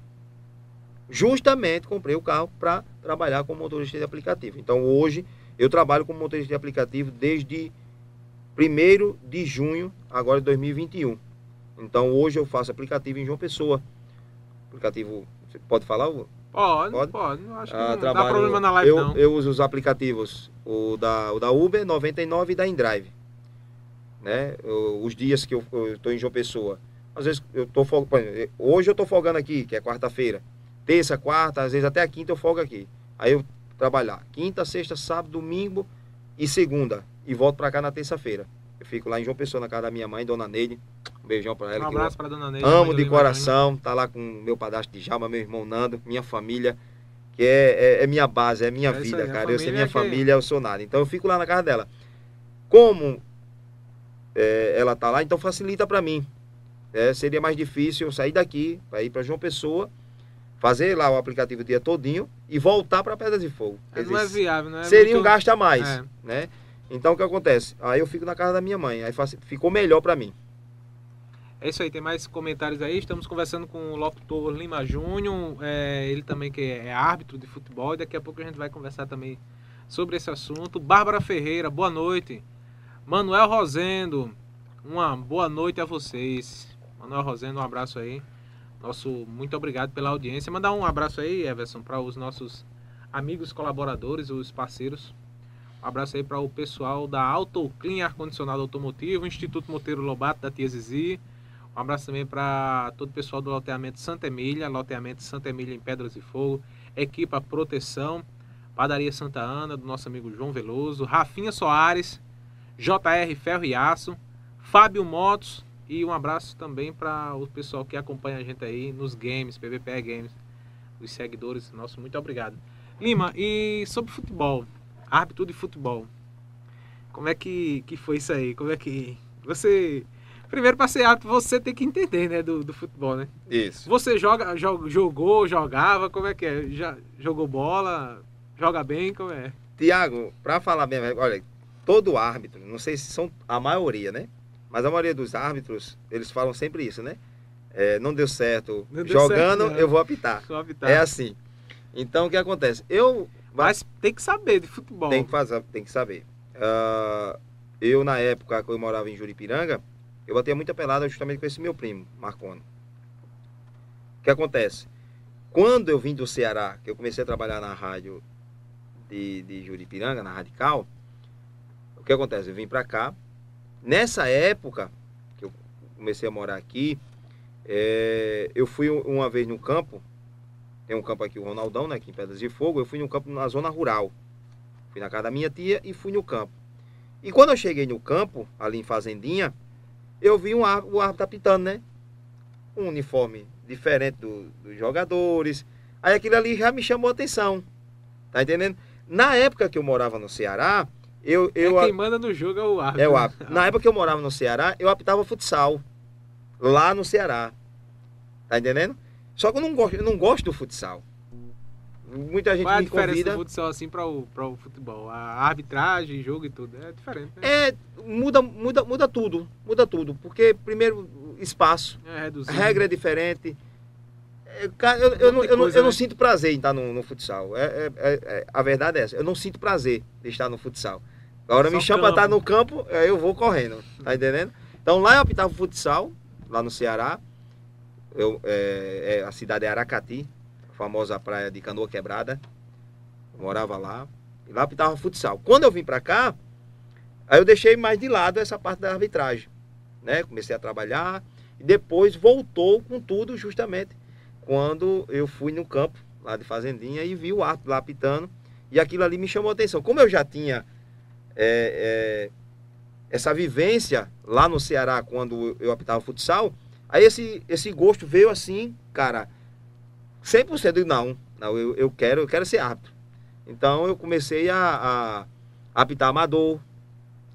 Justamente comprei o carro para trabalhar como motorista de aplicativo. Então hoje eu trabalho como motorista de aplicativo desde 1 de junho, agora de 2021. Então hoje eu faço aplicativo em João Pessoa. Aplicativo, você pode falar? Pode, pode. pode. Acho que ah, não trabalho, dá problema na live, eu, não. Eu uso os aplicativos, o da, o da Uber 99 e da InDrive. Né? os dias que eu estou em João Pessoa. Às vezes eu estou folgando. Hoje eu estou folgando aqui, que é quarta-feira. Terça, quarta, às vezes até a quinta eu folgo aqui. Aí eu trabalhar quinta, sexta, sábado, domingo e segunda. E volto para cá na terça-feira. Eu fico lá em João Pessoa, na casa da minha mãe, Dona Neide. Um beijão para ela. Um abraço para Dona Neide. Amo de coração. Tá lá com meu padastro de Jalma, meu irmão Nando, minha família, que é, é, é minha base, é minha é vida, aí, cara. Eu sei minha é família, eu sou nada. Então eu fico lá na casa dela. Como é, ela tá lá, então facilita para mim. É, seria mais difícil eu sair daqui para ir para João Pessoa, fazer lá o aplicativo o dia todinho e voltar para Pedras de Fogo. É, não é viável, não é? Seria muito... um gasto a mais, é. né? Então o que acontece? Aí eu fico na casa da minha mãe, aí ficou melhor para mim. É isso aí, tem mais comentários aí. Estamos conversando com o locutor Lima Júnior, é, ele também que é árbitro de futebol, daqui a pouco a gente vai conversar também sobre esse assunto. Bárbara Ferreira, boa noite. Manuel Rosendo, uma boa noite a vocês. Manuel Rosendo, um abraço aí. Nosso muito obrigado pela audiência. Mandar um abraço aí, Everson, para os nossos amigos colaboradores, os parceiros um abraço aí para o pessoal da Autoclean Ar Condicionado Automotivo, Instituto Monteiro Lobato da Tia Zizi. Um abraço também para todo o pessoal do loteamento Santa Emília, loteamento Santa Emília em Pedras e Fogo, Equipa Proteção, Padaria Santa Ana, do nosso amigo João Veloso, Rafinha Soares, JR Ferro e Aço, Fábio Motos, E um abraço também para o pessoal que acompanha a gente aí nos games, PVPE Games, os seguidores nossos. Muito obrigado. Lima, e sobre futebol, árbitro de futebol, como é que, que foi isso aí? Como é que você primeiro para ser árbitro você tem que entender, né, do, do futebol, né? Isso. Você joga, jog, jogou, jogava, como é que é? Já jogou bola? Joga bem, como é? Tiago, para falar bem, olha, todo árbitro, não sei se são a maioria, né? Mas a maioria dos árbitros, eles falam sempre isso, né? É, não deu certo não deu jogando, certo, eu vou apitar. vou apitar. É assim. Então, o que acontece? Eu... Mas tem que saber de futebol. Tem que, fazer, tem que saber. Uh, eu, na época que eu morava em Juripiranga, eu batia muita pelada justamente com esse meu primo, Marconi. O que acontece? Quando eu vim do Ceará, que eu comecei a trabalhar na rádio de, de Juripiranga, na Radical, o que acontece? Eu vim para cá. Nessa época, que eu comecei a morar aqui, é, eu fui uma vez no campo, tem um campo aqui, o Ronaldão, né, aqui em Pedras de Fogo, eu fui no campo na zona rural. Fui na casa da minha tia e fui no campo. E quando eu cheguei no campo, ali em Fazendinha, eu vi um árbitro, o árbitro apitando, né? Um uniforme diferente do, dos jogadores. Aí aquilo ali já me chamou a atenção. Tá entendendo? Na época que eu morava no Ceará, eu. eu é quem manda no jogo é o árbitro. É o árbitro. Na época que eu morava no Ceará, eu apitava futsal. Lá no Ceará. Tá entendendo? Só que eu não gosto, eu não gosto do futsal. Muita gente Qual é a me diferença convida. do futsal assim para o, o futebol? A arbitragem, jogo e tudo. É diferente, né? É, muda, muda, muda tudo. Muda tudo. Porque, primeiro, espaço. É regra é diferente. É, cara, eu, eu, não, eu, não, eu não né? sinto prazer em estar no, no futsal. É, é, é, é, a verdade é essa. Eu não sinto prazer de estar no futsal. Agora Só me chama para estar no campo, aí eu vou correndo. Tá entendendo? Então lá eu optava futsal, lá no Ceará. Eu, é, a cidade é Aracati, a famosa praia de Canoa Quebrada. Eu morava lá. E lá optava futsal. Quando eu vim para cá, aí eu deixei mais de lado essa parte da arbitragem. Né? Comecei a trabalhar e depois voltou com tudo justamente quando eu fui no campo lá de Fazendinha e vi o árbitro lá apitando. E aquilo ali me chamou a atenção. Como eu já tinha é, é, essa vivência lá no Ceará quando eu apitava futsal, aí esse, esse gosto veio assim, cara, 100% de não, não eu, eu, quero, eu quero ser árbitro. Então eu comecei a, a, a apitar amador.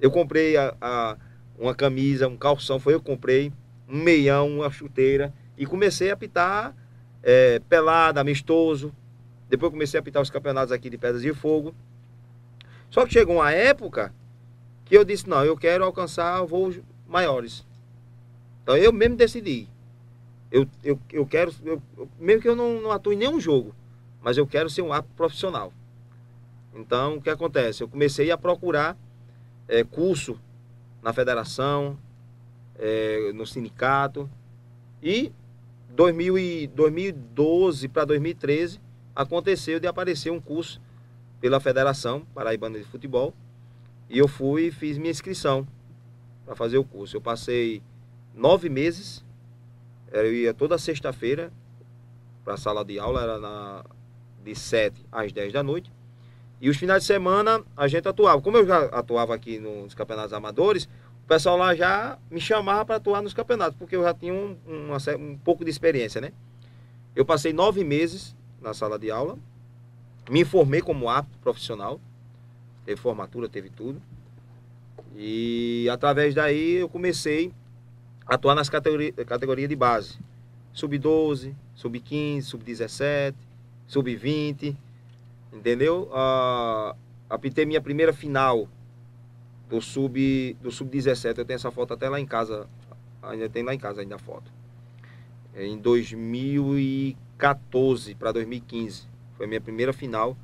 Eu comprei a, a, uma camisa, um calção, foi eu que comprei, um meião, uma chuteira, e comecei a apitar é, pelada, amistoso. Depois comecei a apitar os campeonatos aqui de Pedras de Fogo. Só que chegou uma época que eu disse, não, eu quero alcançar voos maiores. Então eu mesmo decidi. Eu, eu, eu quero, eu, mesmo que eu não, não atue em nenhum jogo, mas eu quero ser um árbitro profissional. Então, o que acontece? Eu comecei a procurar é, curso na federação, é, no sindicato, e 2000 e 2012 para 2013 aconteceu de aparecer um curso pela Federação Paraibana de Futebol e eu fui e fiz minha inscrição para fazer o curso. Eu passei nove meses, eu ia toda sexta-feira para a sala de aula, era na, de 7 às 10 da noite. E os finais de semana a gente atuava. Como eu já atuava aqui nos campeonatos amadores, pessoal lá já me chamava para atuar nos campeonatos, porque eu já tinha um, um pouco de experiência, né? Eu passei nove meses na sala de aula, me formei como apto profissional, teve formatura, teve tudo. E através daí eu comecei atuar nas categorias categoria de base. Sub-12, sub-15, sub-17, sub-20, entendeu? Uh, apitei minha primeira final do sub do sub 17 eu tenho essa foto até lá em casa ainda tem lá em casa ainda a foto. É, em 2014 para 2015 foi a minha primeira final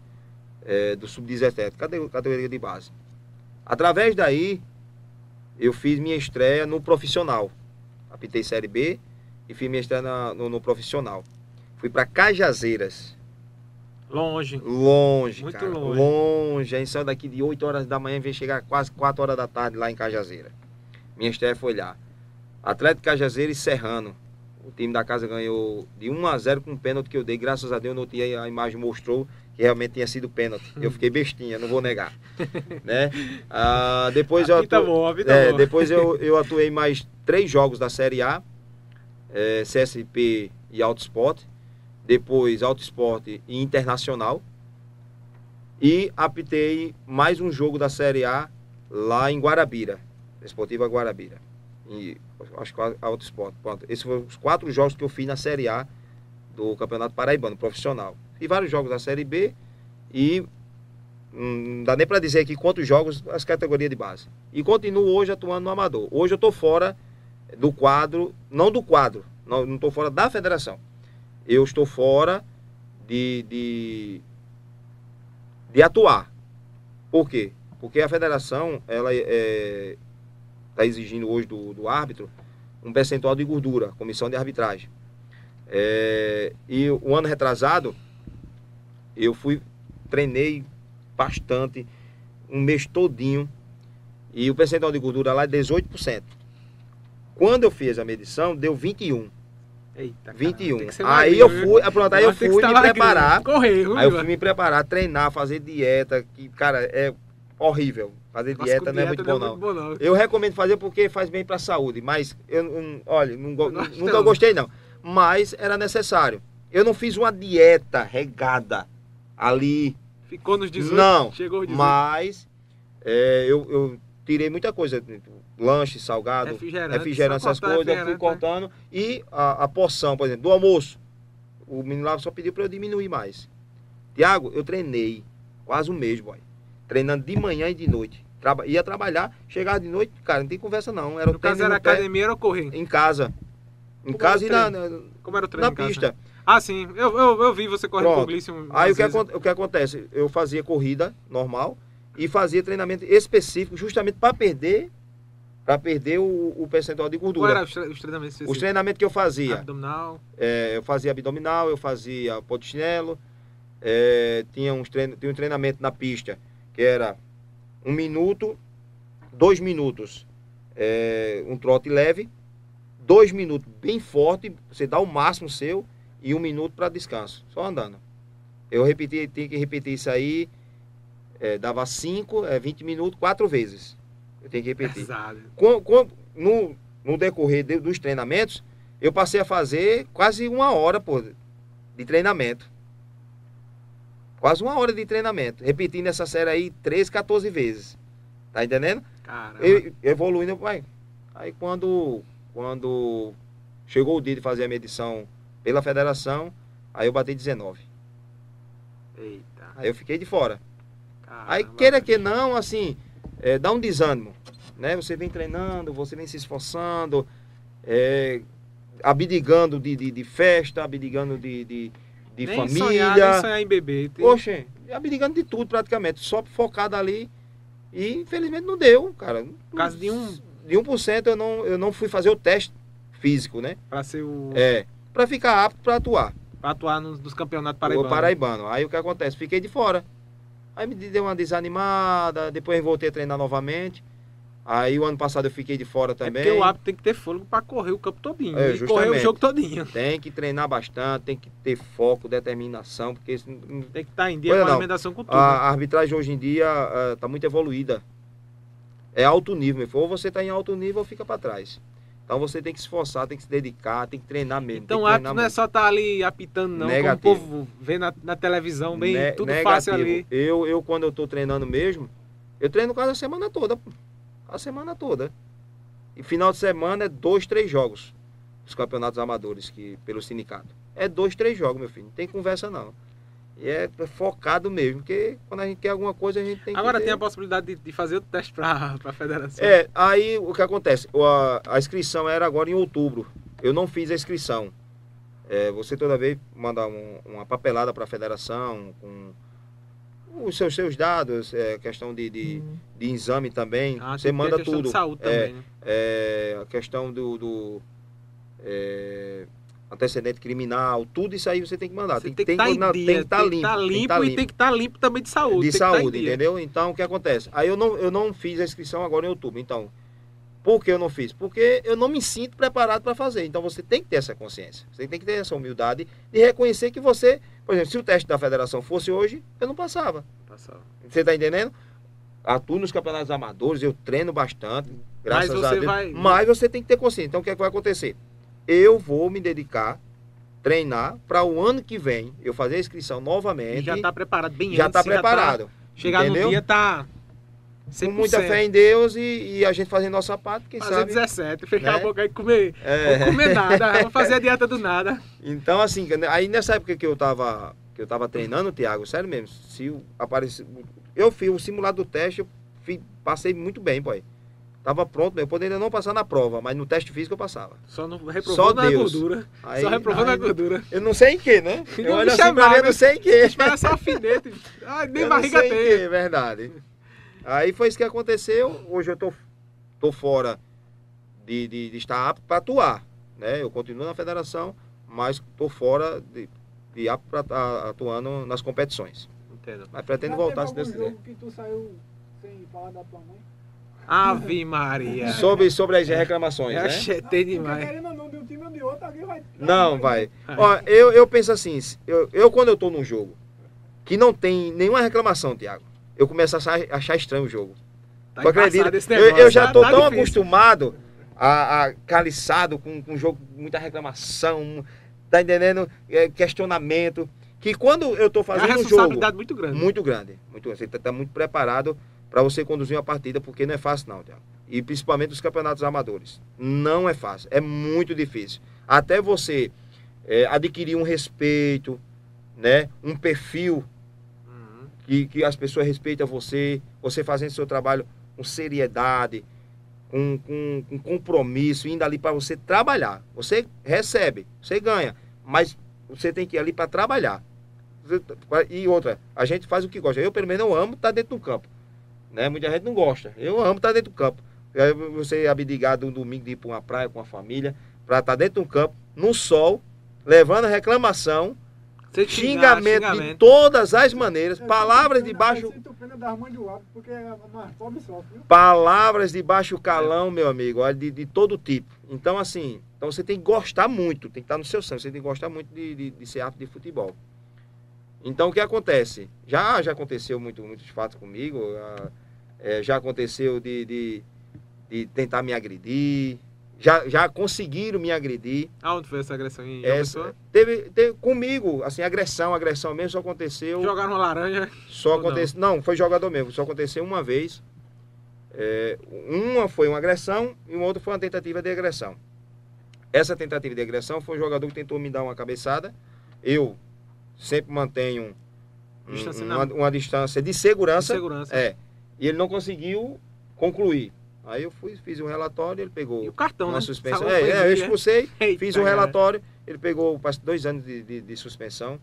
é, do sub 17 categoria de base. Através daí eu fiz minha estreia no profissional apitei série B e fiz minha estreia na, no, no profissional fui para Cajazeiras Longe. Longe, Muito cara. longe. Longe. A gente saiu daqui de 8 horas da manhã e veio chegar quase 4 horas da tarde lá em Cajazeira. Minha estreia foi lá. Atlético Cajazeira e Serrano. O time da casa ganhou de 1 a 0 com um pênalti que eu dei. Graças a Deus, no dia a imagem mostrou que realmente tinha sido pênalti. Eu fiquei bestinha, não vou negar. né? Ah, depois eu, tá atu... bom, vida é, depois eu, eu atuei mais três jogos da Série A, é, CSP e Auto Sport. Depois Auto Sport e Internacional. E apitei mais um jogo da Série A lá em Guarabira, Esportiva Guarabira. E acho que Auto Sport. Pronto. Esses foram os quatro jogos que eu fiz na Série A do Campeonato Paraibano, profissional. E vários jogos da Série B e hum, não dá nem para dizer aqui quantos jogos as categorias de base. E continuo hoje atuando no Amador. Hoje eu estou fora do quadro, não do quadro, não estou fora da federação. Eu estou fora de, de, de atuar. Por quê? Porque a federação ela está exigindo hoje do, do árbitro um percentual de gordura, comissão de arbitragem. É, e o ano retrasado, eu fui, treinei bastante, um mês todinho, e o percentual de gordura lá é 18%. Quando eu fiz a medição, deu 21. Eita, cara, 21. tem que ser Aí eu fui, é, pronto, aí eu fui me preparar. Correr, Aí eu fui me preparar, treinar, fazer dieta, que, cara, é horrível. Fazer dieta com não é muito bom, não. muito bom, não. Eu recomendo fazer porque faz bem para a saúde, mas eu não, olha, não, Eu nunca não. gostei não. Mas era necessário. Eu não fiz uma dieta regada ali, Ficou nos 18. Não, Chegou aos 18. mas é, eu, eu tirei muita coisa, lanche, salgado, refrigerante. refrigerante, essas cortar coisas, eu fui né? cortando. E a, a porção, por exemplo, do almoço. O menino lá só pediu para eu diminuir mais. Tiago, eu treinei quase um mês, boy. Treinando de manhã e de noite. Traba- ia trabalhar, chegava de noite, cara, não tem conversa não. Era o No caso treino era no pé, academia, era correr. em casa. Em Como casa e na, na, Como era o treino na em casa? Ah, sim. Eu, eu, eu vi você correndo Pronto. com o. Aí o que, o que acontece? Eu fazia corrida normal e fazia treinamento específico justamente para perder para perder o, o percentual de Qual gordura. era os tre- os treinamentos Os específicos? treinamentos que eu fazia, Abdominal. é, eu fazia abdominal, eu fazia polichinelo, é, tinha, uns trein, tinha um treinamento na pista que era um minuto, dois minutos, é, um trote leve, dois minutos bem forte, você dá o máximo seu e um minuto para descanso, só andando. Eu repeti, tinha que repetir isso aí, é, dava cinco, é, 20 minutos, quatro vezes. Eu tenho que repetir. Pesado. Com- com- no, no decorrer de- dos treinamentos, eu passei a fazer quase uma hora pô, de treinamento. Quase uma hora de treinamento. Repetindo essa série aí 13, 14 vezes. Tá entendendo? Caramba. Eu, evoluindo, vai. Aí quando, quando chegou o dia de fazer a medição pela federação, aí eu bati 19. Eita. Aí eu fiquei de fora. Aí caramba. queira que não, assim, é, dá um desânimo. Né? Você vem treinando, você vem se esforçando, é, abdicando de, de, de festa, abdicando de, de, de nem família. Sonhar, nem sonhar em beber. Tem- Poxa, abdicando de tudo praticamente, só focado ali. E infelizmente não deu, cara. Por causa de um. De 1% eu não, eu não fui fazer o teste físico, né? Pra ser o. É, para ficar apto para atuar. Pra atuar nos, nos campeonatos Paraibano. paraibanos. paraibano. Aí o que acontece? Fiquei de fora. Aí me deu uma desanimada, depois voltei a treinar novamente. Aí o ano passado eu fiquei de fora É também. porque o hábito tem que ter fôlego pra correr o campo todinho. É, e correr o jogo todinho. Tem que treinar bastante, tem que ter foco, determinação, porque Tem que estar em dia Olha, com a alimentação com tudo. a né? arbitragem hoje em dia está muito evoluída. É alto nível, meu ou você está em alto nível ou fica para trás. Então você tem que se esforçar, tem que se dedicar, tem que treinar mesmo. Então o treinar não é só estar ali apitando, não. Negativo. Como o povo vê na, na televisão, bem, Ne- tudo negativo. fácil ali. Eu, eu, quando eu tô treinando mesmo, eu treino quase a semana toda. A semana toda. E final de semana é dois, três jogos. Os campeonatos amadores que, pelo sindicato. É dois, três jogos, meu filho. Não tem conversa, não. E é focado mesmo, porque quando a gente quer alguma coisa, a gente tem Agora que. tem ter- a possibilidade de, de fazer o teste pra, pra federação. É, aí o que acontece? O- A, a inscrição era agora em outubro. Eu não fiz a inscrição. É, você toda vez manda um- uma papelada para a federação com os seus, seus dados, é, questão de, de, de exame também. Ah, você tem manda questão tudo. De saúde É, também, né? é, a questão do, do, é, antecedente criminal, tudo isso aí você tem que mandar. Você tem, tem que que estar que limpo. estar tem que limpo tá e tem que estar limpo também de saúde. de tá saúde, entendeu? Então, o que acontece? Aí eu não, eu não fiz a inscrição agora em outubro. Então, Por que eu não fiz? Porque eu não me sinto preparado para fazer. Então você tem que ter essa consciência. Você tem que ter essa humildade de reconhecer que você, por exemplo, se o teste da federação fosse hoje, eu não passava. Passava. Você está entendendo? Atuo nos campeonatos amadores, eu treino bastante, graças a Deus. vai- Mas você tem que ter consciência. Então o que, é que vai acontecer? Eu vou me dedicar, treinar, para o ano que vem eu fazer a inscrição novamente. E já tá preparado bem já antes. está preparado. chegar entendeu? no dia tá. Com muita fé em Deus e, e a gente fazendo nossa parte, quem Fazer sabe. 17, fechar né? a boca e comer. É. Vou comer nada, vou fazer a dieta do nada. Então, assim, aí nessa época que eu tava, que eu tava treinando, Thiago, sério mesmo, se aparecer. Eu fiz o simulado do teste, eu fi- passei muito bem, boy. Tava pronto, eu poderia não passar na prova, mas no teste físico eu passava. Só não reprovou Só na Deus. gordura. Aí- Só reprovou aí- na gordura. Eu não sei em que, né? Não Eu me olho assim pra chamava, mim, eu não sei em que. Espera só alfinete. Ai, nem Eu não barriga sei em tem. que, verdade. Aí foi isso que aconteceu. Hoje eu tô, tô fora de, de, de estar apto para atuar. Né? Eu continuo na federação, mas tô fora de, de apto para estar atuando nas competições. Entendo. Mas pretendo Já voltar, teve se Deus quiser. que tu saiu sem falar da tua mãe? Ave Maria. Sobre, sobre as reclamações, né? chetei Porque demais. querendo ou não, de um time ou de outro, alguém vai... Não, vai. Ai. Ó, eu, eu penso assim, eu, eu quando eu tô num jogo que não tem nenhuma reclamação, Thiago, eu começo a achar, achar estranho o jogo. Tá Tu acredita? Eu, eu já tá- tô tá tão difícil. acostumado a, a caliçado com, com jogo, com muita reclamação, tá entendendo? É, questionamento. Que quando eu tô É uma fazendo um jogo responsabilidade muito grande. muito grande, muito grande, você tá, tá muito preparado para você conduzir uma partida, porque não é fácil não, Thiago. E principalmente os campeonatos amadores. Não é fácil, é muito difícil. Até você é, adquirir um respeito, né? Um perfil Uhum. que, que as pessoas respeitam você, você fazendo seu trabalho com seriedade, com, com, com compromisso, indo ali para você trabalhar. Você recebe, você ganha, mas você tem que ir ali para trabalhar. E outra, a gente faz o que gosta. Eu, pelo menos, eu amo estar dentro do campo. Né? Muita gente não gosta. Eu amo estar dentro do campo. Você abdigar de um domingo de ir para uma praia com a família, para estar dentro do campo, no sol, levando reclamação, xingar, xingamento, de todas as maneiras, Eu palavras de baixo, Eu sinto pena das mães do hábito, porque a mais pobre sofre, viu? palavras de baixo calão, meu amigo, de, de todo tipo. Então, assim, então você tem que gostar muito, tem que estar no seu sangue, você tem que gostar muito de, de, de ser árbitro de futebol. Então, o que acontece? Já, já aconteceu muito, muitos fatos comigo, ah, eh, já aconteceu de, de, de tentar me agredir, já, já conseguiram me agredir. Aonde foi essa agressão? Em João Essa, Pessoa? teve, teve comigo, assim, agressão, agressão mesmo só aconteceu. Jogaram uma laranja. Só Ou não? aconteceu. Não? foi jogador mesmo. Só aconteceu uma vez. É, uma foi uma agressão e uma outra foi uma tentativa de agressão. Essa tentativa de agressão foi um jogador que tentou me dar uma cabeçada. Eu sempre mantenho um- uma, uma distância de De segurança. segurança. É. E ele não conseguiu concluir. Aí eu fui, fiz um relatório, ele pegou E o cartão, uma né? suspensão. É, é, eu né? expulsei, Eita, fiz um cara. relatório, ele pegou dois anos de, de- de suspensão.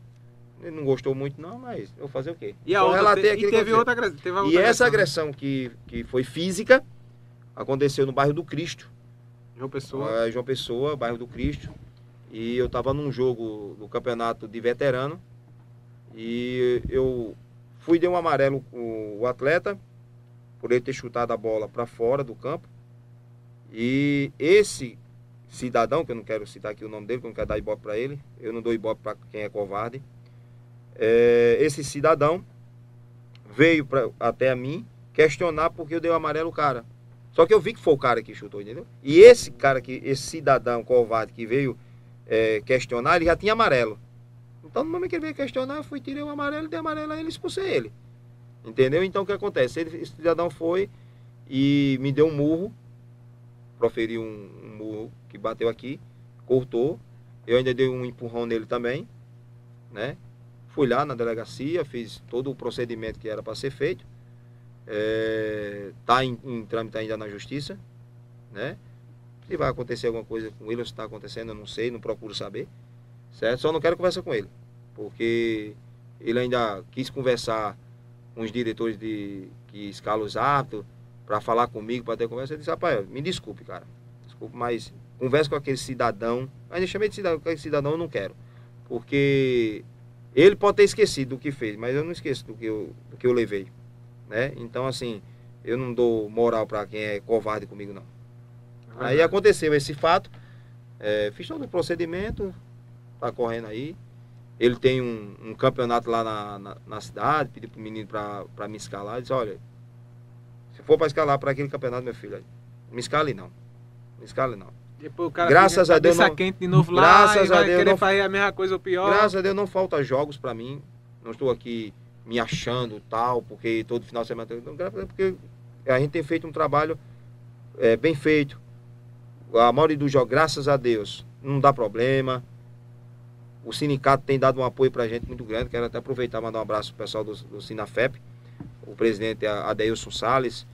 Ele não gostou muito, não, mas eu fazer o quê? E a outra, relatei te- e teve outra agressão. Teve uma E outra essa né? agressão que, que foi física aconteceu no bairro do Cristo, João Pessoa. eh, João Pessoa, bairro do Cristo. E eu estava num jogo do campeonato de veterano e eu fui de um amarelo o, o atleta por ele ter chutado a bola para fora do campo. E esse cidadão, que eu não quero citar aqui o nome dele, que eu não quero dar ibope para ele, eu não dou ibope para quem é covarde. eh, esse cidadão veio pra, até a mim questionar porque eu dei o amarelo ao cara. Só que eu vi que foi o cara que chutou, entendeu? E esse cara, que, esse cidadão covarde que veio eh, questionar, ele já tinha amarelo. Então, no momento que ele veio questionar, eu fui, tirei o amarelo, dei amarelo a ele e expulsei ele. Entendeu? Então, o que acontece? Ele, esse cidadão foi e me deu um murro, proferiu um, um murro que bateu aqui, cortou. Eu ainda dei um empurrão nele também, né? Fui lá na delegacia, fiz todo o procedimento que era para ser feito. Está em, em trâmite ainda na justiça, né? Se vai acontecer alguma coisa com ele ou se está acontecendo, eu não sei, não procuro saber, certo? Só não quero conversar com ele, porque ele ainda quis conversar os diretores de, que escalam os árbitros para falar comigo, para ter conversa. Eu disse, rapaz, me desculpe, cara, desculpe, mas converse com aquele cidadão. Ainda chamei de cidadão, aquele cidadão eu não quero, porque ele pode ter esquecido do que fez, mas eu não esqueço do que eu, do que eu levei, né? Então, assim, eu não dou moral para quem é covarde comigo, não. É aí aconteceu esse fato, é, fiz todo o procedimento, tá correndo aí. Ele tem um, um campeonato lá na, na, na cidade, pedi pro menino pra, pra me escalar, disse, olha, se for pra escalar pra aquele campeonato, meu filho, me escale não. Me escale não. Depois o cara Graças a Deus não- quente de novo lá Graças vai a Deus não- fazer a mesma coisa ou pior. Graças a Deus não falta jogos pra mim. Não estou aqui me achando tal, porque todo final de semana. Não, graças a Deus, porque a gente tem feito um trabalho é, bem feito. A maioria dos jogos, graças a Deus, não dá problema. O sindicato tem dado um apoio pra gente muito grande. Quero até aproveitar e mandar um abraço pro pessoal do, do Sinafep. O presidente Adeilson Salles,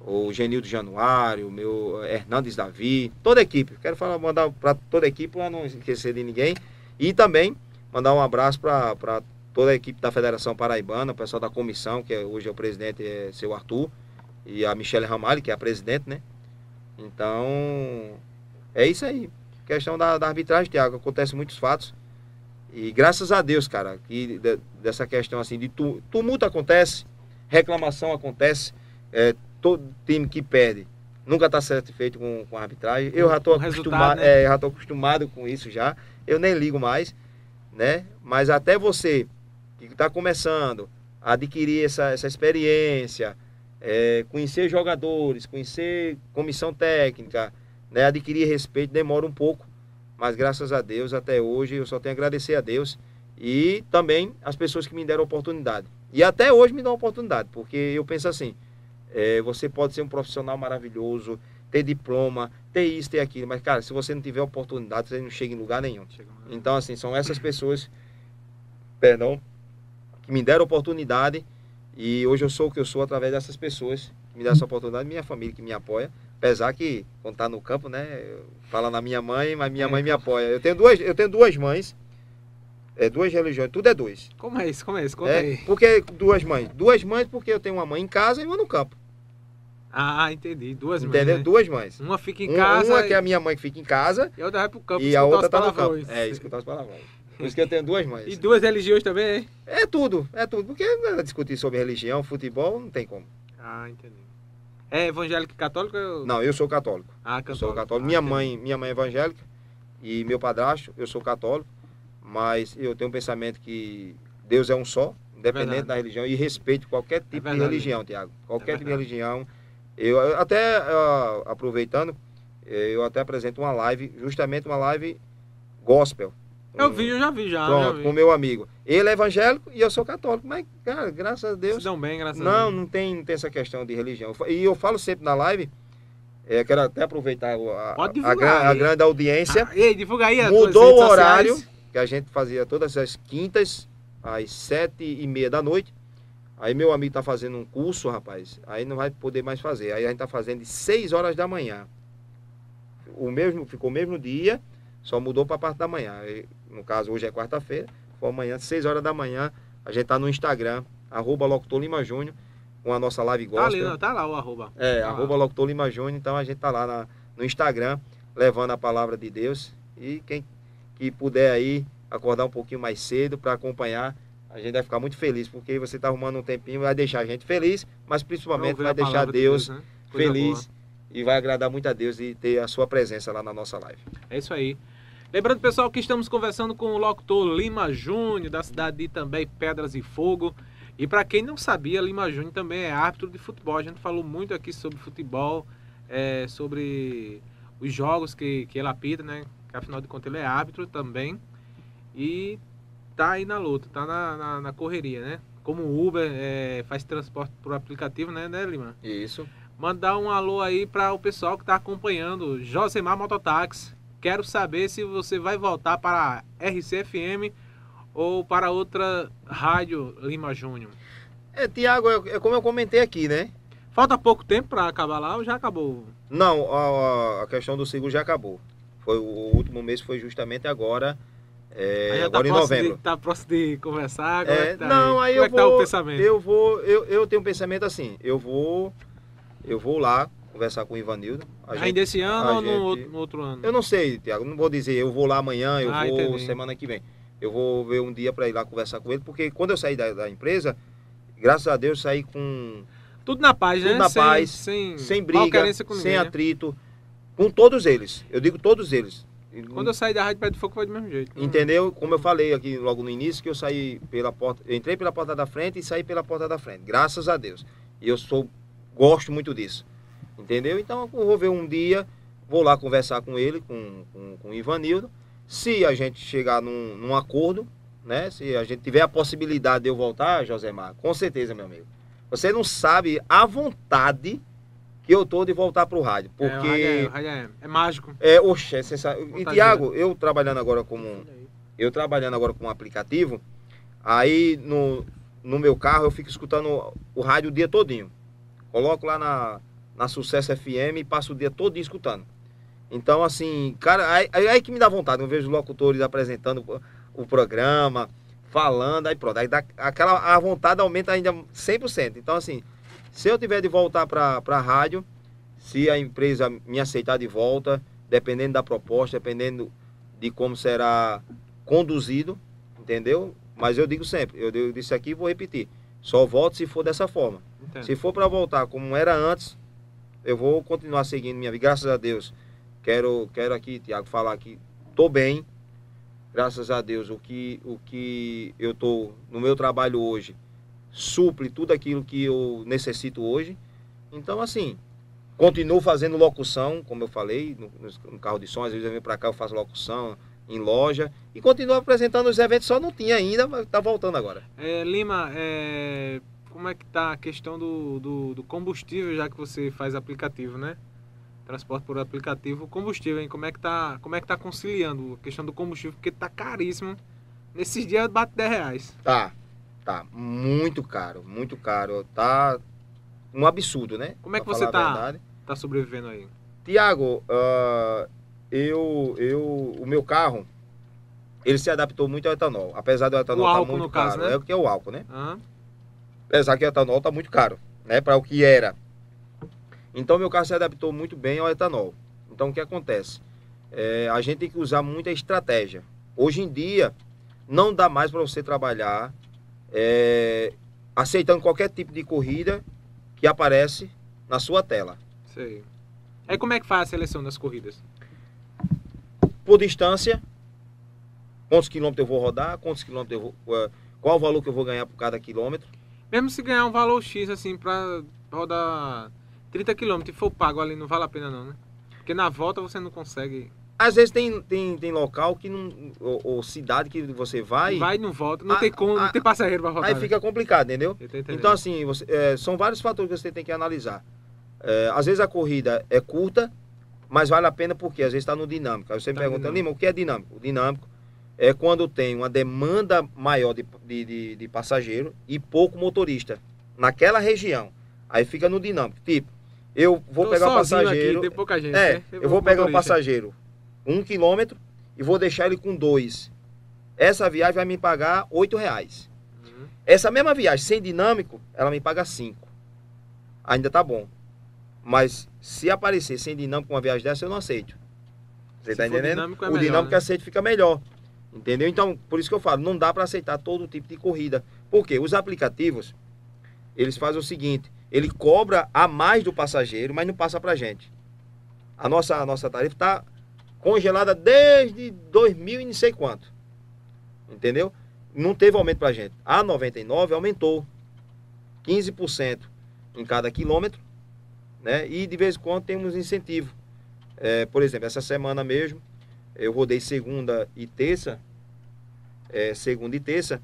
o Genildo Januário, o meu eh, Hernandes Davi, toda a equipe. Quero falar, mandar para toda a equipe para não esquecer de ninguém. E também mandar um abraço para toda a equipe da Federação Paraibana, o pessoal da comissão, que é- hoje é o presidente, é seu Arthur, e a Michele Ramalho, que é a presidente, né? Então, é isso aí. Questão da, da arbitragem, Tiago, acontece muitos fatos. E graças a Deus, cara, que de- dessa questão assim de tu- tumulto acontece, reclamação acontece, é, todo time que perde nunca está satisfeito com, com a arbitragem. Eu já estou acostumado, né? é, já tô acostumado com isso já. Eu nem ligo mais, né? Mas até você que está começando a adquirir essa, essa experiência, é, conhecer jogadores, conhecer comissão técnica, né? Adquirir respeito demora um pouco, mas graças a Deus até hoje eu só tenho a agradecer a Deus e também as pessoas que me deram oportunidade. E até hoje me dão oportunidade, porque eu penso assim, é, você pode ser um profissional maravilhoso, ter diploma, ter isso, ter aquilo, mas cara, se você não tiver oportunidade, você não chega em lugar nenhum. Então, assim, são essas pessoas, perdão, que me deram oportunidade e hoje eu sou o que eu sou através dessas pessoas que me deram essa oportunidade, minha família que me apoia, apesar que quando tá no campo, né, fala na minha mãe, mas minha É. mãe me apoia. Eu tenho duas, eu tenho duas mães, é, duas religiões, tudo é dois. Como é isso? Como é isso? Conta É, aí. porque duas mães, duas mães porque eu tenho uma mãe em casa e uma no campo, Ah, entendi. Duas mães, entendeu? né? Duas mães. Uma fica em Um- casa uma que é a minha mãe que fica em casa e a outra vai pro campo e a outra tá no campo. É, escutar os palavrões. Por isso que eu tenho duas mães. E duas religiões também, hein? É tudo, é tudo. Porque né, discutir sobre religião, futebol, não tem como. Ah, entendi. É evangélico e católico? Eu... Não, eu sou católico. Ah, Eu católico. sou católico. Ah, minha entendi. mãe, minha mãe é evangélica e meu padrasto, eu sou católico, mas eu tenho um pensamento que Deus é um só, independente verdade. da religião, e respeito qualquer tipo de verdade. religião, Tiago. Qualquer É tipo de religião. Eu eu até ah, aproveitando, eh, eu até apresento uma live, justamente uma live gospel. Eu vi, eu já vi, já. já Pronto, vi. com meu amigo. Ele é evangélico e eu sou católico, mas, cara, graças a Se Deus, dão bem, graças a não, Deus. não tem, não tem essa questão de religião. E eu falo sempre na live, é, quero até aproveitar o- a, a, a grande audiência. Ah, ei, divulga aí Mudou o horário, sociais. que a gente fazia todas as quintas, às sete e meia da noite. Aí meu amigo tá fazendo um curso, rapaz, aí não vai poder mais fazer. Aí a gente tá fazendo de 6 horas da manhã. O mesmo, ficou o mesmo dia, só mudou para a parte da manhã. No caso, hoje é quarta-feira, foi amanhã, 6 horas da manhã. A gente tá no Instagram, arroba Locutor Lima Júnior, com a nossa live Tá ali, gospel. não, tá lá o arroba. É, Tá lá. arroba Locutor Lima Júnior, então a gente tá lá na- no Instagram, levando a palavra de Deus. E quem que puder aí acordar um pouquinho mais cedo para acompanhar, a gente vai ficar muito feliz, porque você tá arrumando um tempinho, vai deixar a gente feliz, mas principalmente vai deixar palavra de Deus, né? Feliz e vai agradar muito a Deus e ter a sua presença lá na nossa live. É isso aí. Lembrando, pessoal, que estamos conversando com o locutor Lima Júnior, da cidade de também Pedras e Fogo. E para quem não sabia, Lima Júnior também é árbitro de futebol. A gente falou muito aqui sobre futebol, é, sobre os jogos que, que ele apita, né? Que afinal de contas ele é árbitro também. E tá aí na luta, tá na, na, na correria, né? Como o Uber é, faz transporte por aplicativo, né, né, Lima? Isso. mandar um alô aí para o pessoal que está acompanhando Josemar Mototáxi. Quero saber se você vai voltar para a RCFM ou para outra rádio Lima Júnior. É, Tiago, é, é como eu comentei aqui, né? Falta pouco tempo para acabar lá ou já acabou? Não, a, a questão do seguro já acabou. Foi o, último mês foi justamente agora, é, Aí já agora em próximo novembro. De, tá próximo de conversar? Como é, que tá não, aí Como eu é que tá o vou, pensamento? eu vou, eu, eu tenho um pensamento assim, eu vou, eu vou lá conversar com o Ivanildo. Ainda gente- esse ano ou no, gente- outro- no outro ano? eu não sei, Tiago, não vou dizer, eu vou lá amanhã, eu Ah, vou entendi. semana que vem. Eu vou ver um dia para ir lá conversar com ele, porque quando eu saí da, da empresa, graças a Deus saí com Tudo na paz, Tudo né? na sem, paz, sem, sem briga, com sem ninguém, né? atrito. Com todos eles. Eu digo todos eles. Quando eu saí da Rádio Pé de Fogo foi do mesmo jeito. Entendeu? Como eu falei aqui logo no início, que eu saí pela porta, entrei pela porta da frente e saí pela porta da frente. Graças a Deus. E eu sou, gosto muito disso. Entendeu? Então eu vou ver um dia, vou lá conversar com ele, com, com, com o Ivanildo. Se a gente chegar num, num acordo, né? Se a gente tiver a possibilidade de eu voltar, Josemar, com certeza, meu amigo. Você não sabe a vontade que eu tô de voltar pro rádio. Porque. É, o rádio é, é, é mágico. É, oxe, é sensacional. E, Tiago, eu trabalhando agora como. Eu trabalhando agora com um aplicativo, aí no, no meu carro eu fico escutando o rádio o dia todinho. Coloco lá na, na Sucesso FM e passo o dia todo escutando. Então, assim, cara, aí, aí que me dá vontade. Eu vejo locutores apresentando o programa, falando, aí pronto. Aí dá, aquela, a vontade aumenta ainda 100%. Então, assim, se eu tiver de voltar para a rádio, se a empresa me aceitar de volta, dependendo da proposta, dependendo de como será conduzido, entendeu? Mas eu digo sempre, eu, eu disse aqui e vou repetir, só volto se for dessa forma. Entendo. Se for para voltar como era antes, eu vou continuar seguindo minha vida. Graças a Deus, quero, quero aqui, Tiago, falar que estou bem. Graças a Deus, o que, o que eu estou no meu trabalho hoje suple tudo aquilo que eu necessito hoje. Então, assim, continuo fazendo locução, como eu falei, no, no carro de som, às vezes eu venho para cá, eu faço locução em loja e continuo apresentando os eventos, só não tinha ainda, mas está voltando agora. É, Lima, é, como é que tá a questão do, do, do, combustível, já que você faz aplicativo, né? Transporte por aplicativo, combustível, hein? Como é que tá, como é que tá conciliando a questão do combustível? Porque tá caríssimo. Nesses dias bate 10 reais. Tá, Tá muito caro, muito caro. Tá um absurdo, né? Como é que você tá, tá sobrevivendo aí? Tiago, uh, eu, eu, o meu carro, ele se adaptou muito ao etanol. Apesar do etanol estar tá muito caro. Caso, né? É o que é o álcool, né? Uhum. Apesar que o etanol tá muito caro, né? Para o que era. Então, meu carro se adaptou muito bem ao etanol. Então, o que acontece? É, a gente tem que usar muita estratégia. Hoje em dia, não dá mais para você trabalhar é, aceitando qualquer tipo de corrida que aparece na sua tela. Sei. Aí como é que faz a seleção das corridas? Por distância, quantos quilômetros eu vou rodar, quantos quilômetros eu vou, é, qual o valor que eu vou ganhar por cada quilômetro. Mesmo se ganhar um valor X assim para rodar 30 quilômetros e for pago ali, não vale a pena não, né? Porque na volta você não consegue às vezes tem, tem, tem local que não. Ou, ou cidade que você vai. Vai e não volta. Não a, tem como, a, não tem passageiro para rodar. Aí fica complicado, entendeu? Então, assim, você, é, são vários fatores que você tem que analisar. É, às vezes a corrida é curta, mas vale a pena porque às vezes está no dinâmico. Aí você tá pergunta, Lima, o que é dinâmico? O dinâmico é quando tem uma demanda maior de, de, de, passageiro e pouco motorista naquela região. Aí fica no dinâmico. Tipo, eu vou Tô pegar um passageiro. Aqui, tem pouca gente, é, né? eu vou pegar um passageiro um quilômetro e vou deixar ele com dois. Essa viagem vai me pagar oito reais. Uhum. Essa mesma viagem sem dinâmico, ela me paga cinco. Ainda tá bom. Mas se aparecer sem dinâmico uma viagem dessa, eu não aceito. Você se tá entendendo? Dinâmico é o melhor, dinâmico né? aceito fica melhor. Entendeu? Então, por isso que eu falo, não dá para aceitar todo tipo de corrida. Porque os aplicativos, eles fazem o seguinte, ele cobra a mais do passageiro, mas não passa pra gente. A nossa, a nossa tarifa está congelada desde 2000 e não sei quanto. Entendeu? Não teve aumento pra gente. A 99 aumentou 15% em cada quilômetro, né? E de vez em quando temos incentivo. É, por exemplo, essa semana mesmo, eu rodei segunda e terça, é, segunda e terça,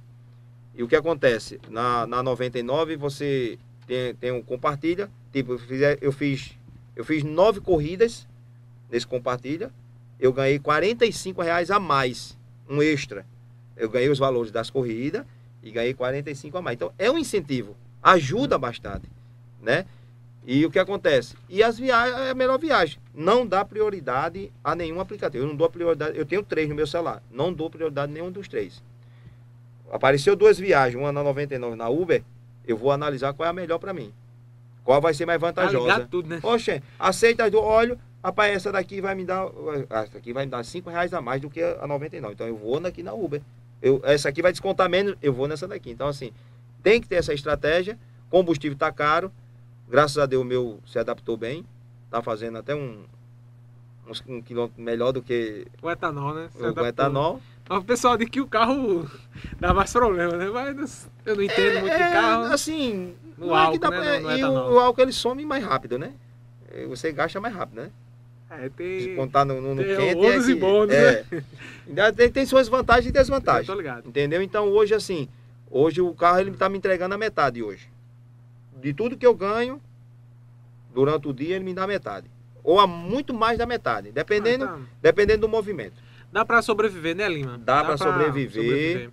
e o que acontece? Na, na 99 você tem, tem um compartilha, tipo, eu fiz, eu fiz, eu fiz nove corridas nesse compartilha, eu ganhei 45 reais a mais, um extra. Eu ganhei os valores das corridas e ganhei 45 a mais. Então é um incentivo, ajuda bastante, né? E o que acontece? E as viagens, é a melhor viagem. Não dá prioridade a nenhum aplicativo. Eu não dou prioridade, eu tenho três no meu celular. Não dou prioridade a nenhum dos três. Apareceu duas viagens, uma na 99 na Uber, eu vou analisar qual é a melhor para mim. Qual vai ser mais vantajosa. Tá tudo, né? Oxe, aceita as duas, olho, Rapaz, essa daqui vai me dar. Essa aqui vai me dar 5 reais a mais do que a 99. Então eu vou aqui na Uber. Eu, essa aqui vai descontar menos, eu vou nessa daqui. Então, assim, tem que ter essa estratégia. Combustível está caro. Graças a Deus o meu se adaptou bem. Tá fazendo até um, uns, um quilômetro melhor do que O etanol, né? Você o, adaptou. etanol. Mas o pessoal diz que o carro dá mais problema, né? Mas eu não entendo muito de É, carro. assim, No é álcool, dá né, e o, o álcool ele some mais rápido, né? Você gasta mais rápido, né? É, tem... No, no, no tem quente. ônus é e que- bônus, é. Ainda tem, tem suas vantagens e Eu desvantagens. tô ligado. Entendeu? Então hoje, assim, hoje o carro ele tá me entregando a metade hoje. De tudo que eu ganho, durante o dia, ele me dá metade. Ou a muito mais da metade, dependendo, Ah, tá. dependendo do movimento. Dá pra sobreviver, né, Lima? Dá pra sobreviver.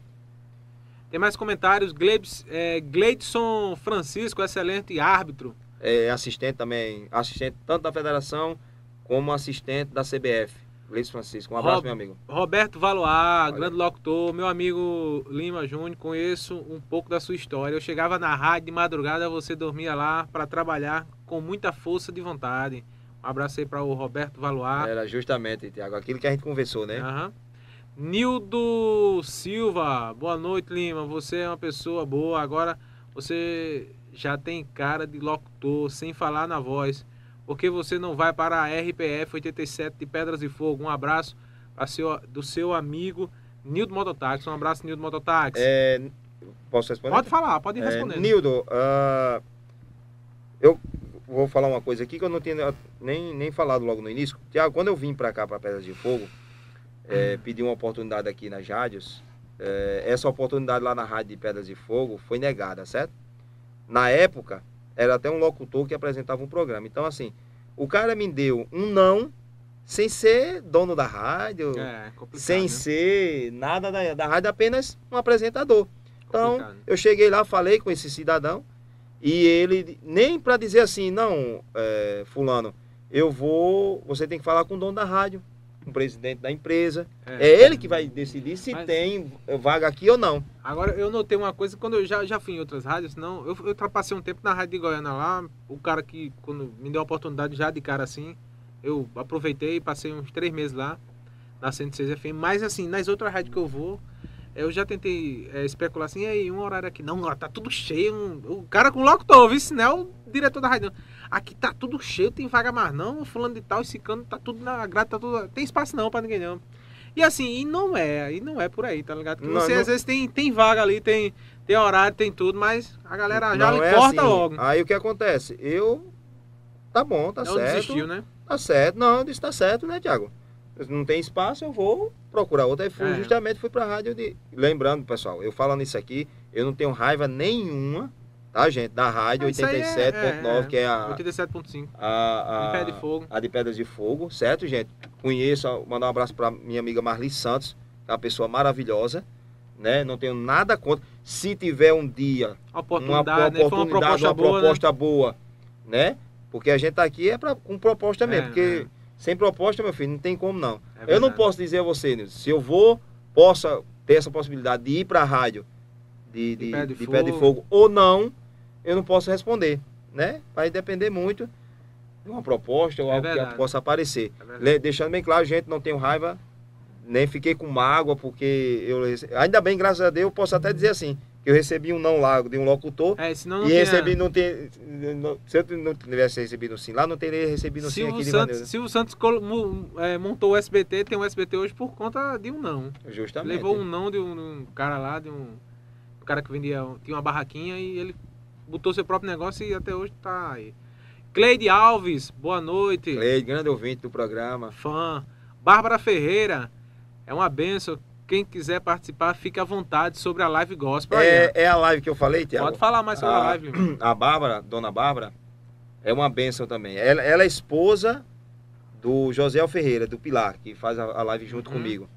Tem mais comentários. Gleibs, é, Gleidson Francisco, excelente árbitro. É assistente também, assistente tanto da federação como assistente da CBF. Luiz Francisco, um abraço, Rob- meu amigo. Roberto Olha. grande locutor, meu amigo Lima Júnior, conheço um pouco da sua história. Eu chegava na rádio de madrugada, você dormia lá para trabalhar com muita força de vontade. Um abraço aí para o Roberto Valois. Era justamente, Tiago, aquilo que a gente conversou, né? Aham. Nildo Silva, boa noite, Lima. Você é uma pessoa boa. Agora você já tem cara de locutor, sem falar na voz. Por que você não vai para a RPF 87 de Pedras e Fogo? Um abraço a seu- do seu amigo Nildo Mototáxi. Um abraço, Nildo Mototáxi. É, posso responder? pode falar, pode ir É, respondendo. Nildo, ah, eu vou falar uma coisa aqui que eu não tinha nem, nem falado logo no início. Tiago, quando eu vim para cá, para Pedras de Fogo, é, pedi uma oportunidade aqui nas rádios, é, essa oportunidade lá na rádio de Pedras de Fogo foi negada, certo? Na época, era até um locutor que apresentava um programa. Então, assim, o cara me deu um não, sem ser dono da rádio, É, sem né? ser nada da, da rádio, apenas um apresentador. Então, Complicado. eu cheguei lá, falei com esse cidadão, e ele, nem para dizer assim, não, é, fulano, eu vou, você tem que falar com o dono da rádio, com o presidente da empresa. É, ele que vai decidir se Mas- tem vaga aqui ou não. Agora, eu notei uma coisa, quando eu já, já fui em outras rádios, não, eu, eu ultrapassei um tempo na rádio de Goiânia lá, o cara que, quando me deu a oportunidade já de cara assim, eu aproveitei e passei uns três meses lá, na 106 FM, mas assim, nas outras rádios que eu vou, eu já tentei é, especular assim, e aí, um horário aqui, não, ó, tá tudo cheio, um- o cara com locutor, não é o diretor da rádio, aqui tá tudo cheio, tem vaga mais não, fulano de tal, esse cano, tá tudo na grade, tá tudo, tem espaço não pra ninguém não. E assim, e não é, e não é por aí, tá ligado? Porque Não, você não- às vezes tem, tem vaga ali, tem, tem horário, tem tudo, mas a galera já não lhe é corta assim. logo. Aí o que acontece? Eu, tá bom, tá não certo. desistiu, né? Tá certo, não, eu disse tá certo, né, Tiago? Não tem espaço, eu vou procurar outra. Aí fui, É. justamente fui pra rádio de. Lembrando, pessoal, eu falando isso aqui, eu não tenho raiva nenhuma, tá, gente? Da rádio Isso aí é- 87.9, é, que é a, 87.5. a, a, Em pé de fogo. a de Pedras de Fogo, certo, gente? Conheço, mandar um abraço pra minha amiga Marli Santos, que é uma pessoa maravilhosa, né? Não tenho nada contra. Se tiver um dia uma Oportunidade, né? Uma oportunidade, proposta uma boa, né? proposta boa, né? Porque a gente tá aqui é pra, com proposta mesmo, É, porque sem proposta, meu filho, não tem como não. É eu não posso dizer a você, Nilson, se eu vou, possa ter essa possibilidade de ir pra rádio de, De de, pé de de pé de fogo. ou não, eu não posso responder, né? Vai depender muito de uma proposta ou É algo verdade. que possa aparecer. É Deixando bem claro, gente, não tenho raiva, nem fiquei com mágoa, porque eu ainda bem, graças a Deus, eu posso até dizer assim, eu recebi um não lá de um locutor, É, senão não e tinha... recebi, não tem. se eu não tivesse recebido sim lá, não teria recebido sim Silvio aqui de Santos, maneira. Silvio Santos é, montou o SBT, tem um SBT hoje por conta de um não. Justamente. Levou um não de um, de um cara lá, de um, um cara que vendia, tinha uma barraquinha e ele botou seu próprio negócio e até hoje tá aí. Cleide Alves, boa noite. Cleide, grande ouvinte do programa. Fã. Bárbara Ferreira, é uma benção. Quem quiser participar, fique à vontade sobre a live gospel. É, é a live que eu falei. Tiago? Pode falar mais sobre a Ah, live. A Bárbara, dona Bárbara, é uma benção também. Ela, ela é esposa do José Ferreira, do Pilar, que faz a, a live junto Uhum. comigo.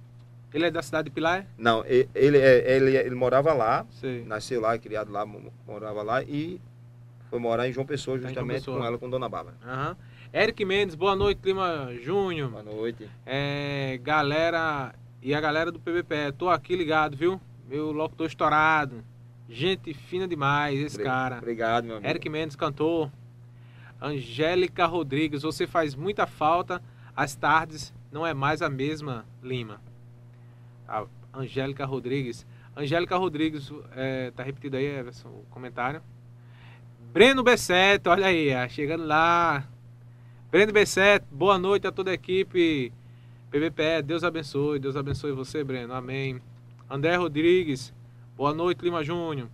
Ele é da cidade de Pilar? Não, e- ele, é- ele, ele morava lá, Sei. nasceu lá, criado lá, mo- morava lá e foi morar em João Pessoa, Tá justamente Pessoa. com ela, com Dona Bárbara. Aham. Eric Mendes, boa noite, Clima Júnior. Boa noite. É, galera e a galera do PBPE, tô aqui ligado, viu? Meu locutor estourado. Gente fina demais, esse Obri- cara. Obrigado, meu amigo. Eric Mendes, cantor. Angélica Rodrigues, você faz muita falta. As tardes não é mais a mesma, Lima. A Angélica Rodrigues. Angélica Rodrigues, é, tá repetido aí Everson, o comentário. Breno Besseto, olha aí, chegando lá. Breno B7, boa noite a toda a equipe. PBPE, Deus abençoe, Deus abençoe você, Breno, amém. André Rodrigues, boa noite, Lima Júnior.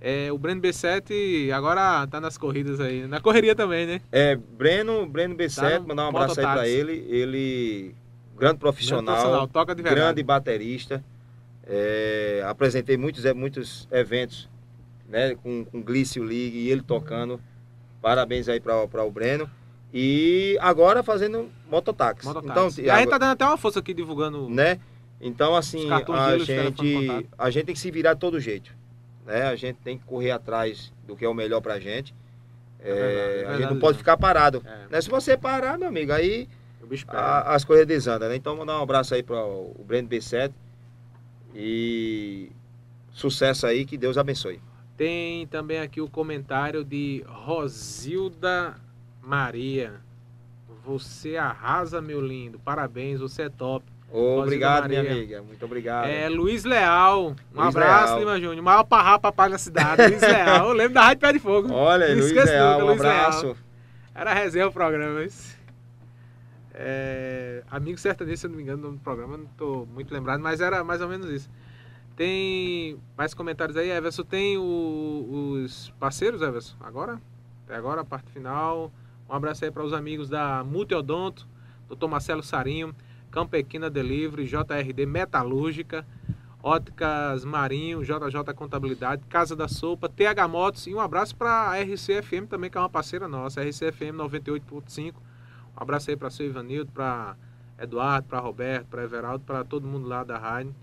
É, o Breno B7 agora tá nas corridas aí, na correria também, né? É, Breno, Breno B7, Tá mandar um abraço aí pra ele. Ele, grande profissional, profissional, toca de verdade. grande baterista. É, apresentei muitos, é, muitos eventos né, com, com Glício League e ele tocando. Parabéns aí para o Breno. E agora fazendo mototáxi. Mototáxi. Então, e a gente tá dando até uma força aqui divulgando. né? Então, assim, a gente, contato. a gente tem que se virar de todo jeito. Né? A gente tem que correr atrás do que é o melhor pra gente. É É, verdade, é a gente verdade, não pode ficar parado. É, Né? Se você parar, meu amigo, aí a- as coisas desandam, né? Então, mandar um abraço aí para o Breno B7 e sucesso aí, que Deus abençoe. Tem também aqui o comentário de Rosilda Maria. Você arrasa, meu lindo. Parabéns, você é top. Obrigado, minha amiga. Muito obrigado. É Luiz Leal. Um Luiz abraço, Leal. Lima Júnior. Maior parrapa pai da cidade. Luiz Leal. Eu lembro da Rádio Pé de Fogo. Olha, Não Luiz Leal, nunca, um Luiz Leal. abraço. Era resenha o programa. Isso. É, Amigo Sertanejo, se eu não me engano, o nome do programa, não estou muito lembrado, mas era mais ou menos isso. Tem mais comentários aí, Everson? Tem o- os parceiros, Everson? Agora? Até agora, a parte final. Um abraço aí para os amigos da Multiodonto, Dr. Marcelo Sarinho, Campequina Delivery, JRD Metalúrgica, Óticas Marinho, JJ Contabilidade, Casa da Sopa, TH Motos e um abraço para a RCFM também, que é uma parceira nossa, RCFM 98.5. Um abraço aí para seu Ivanildo, para Eduardo, para Roberto, para Everaldo, para todo mundo lá da rádio.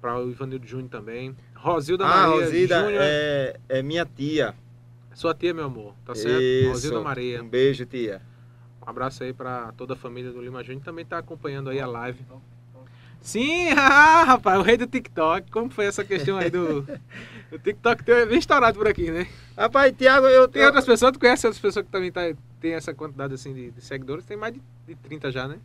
Para o Ivanildo Júnior também. Rosilda Ah, Maria Rosida Júnior. é, é minha tia. Sua tia, meu amor. Tá certo? Isso. Rosilda Maria. Um beijo, tia. Um abraço aí para toda a família do Lima Júnior. Também tá acompanhando aí a live. Sim, ah, rapaz, o rei do TikTok. Como foi essa questão aí do. O TikTok tem bem estourado por aqui, né? Rapaz, Tiago, eu Tem outras pessoas, tu conhece outras pessoas que também tá, tem essa quantidade assim de, de seguidores? Tem mais de, de 30 já, né?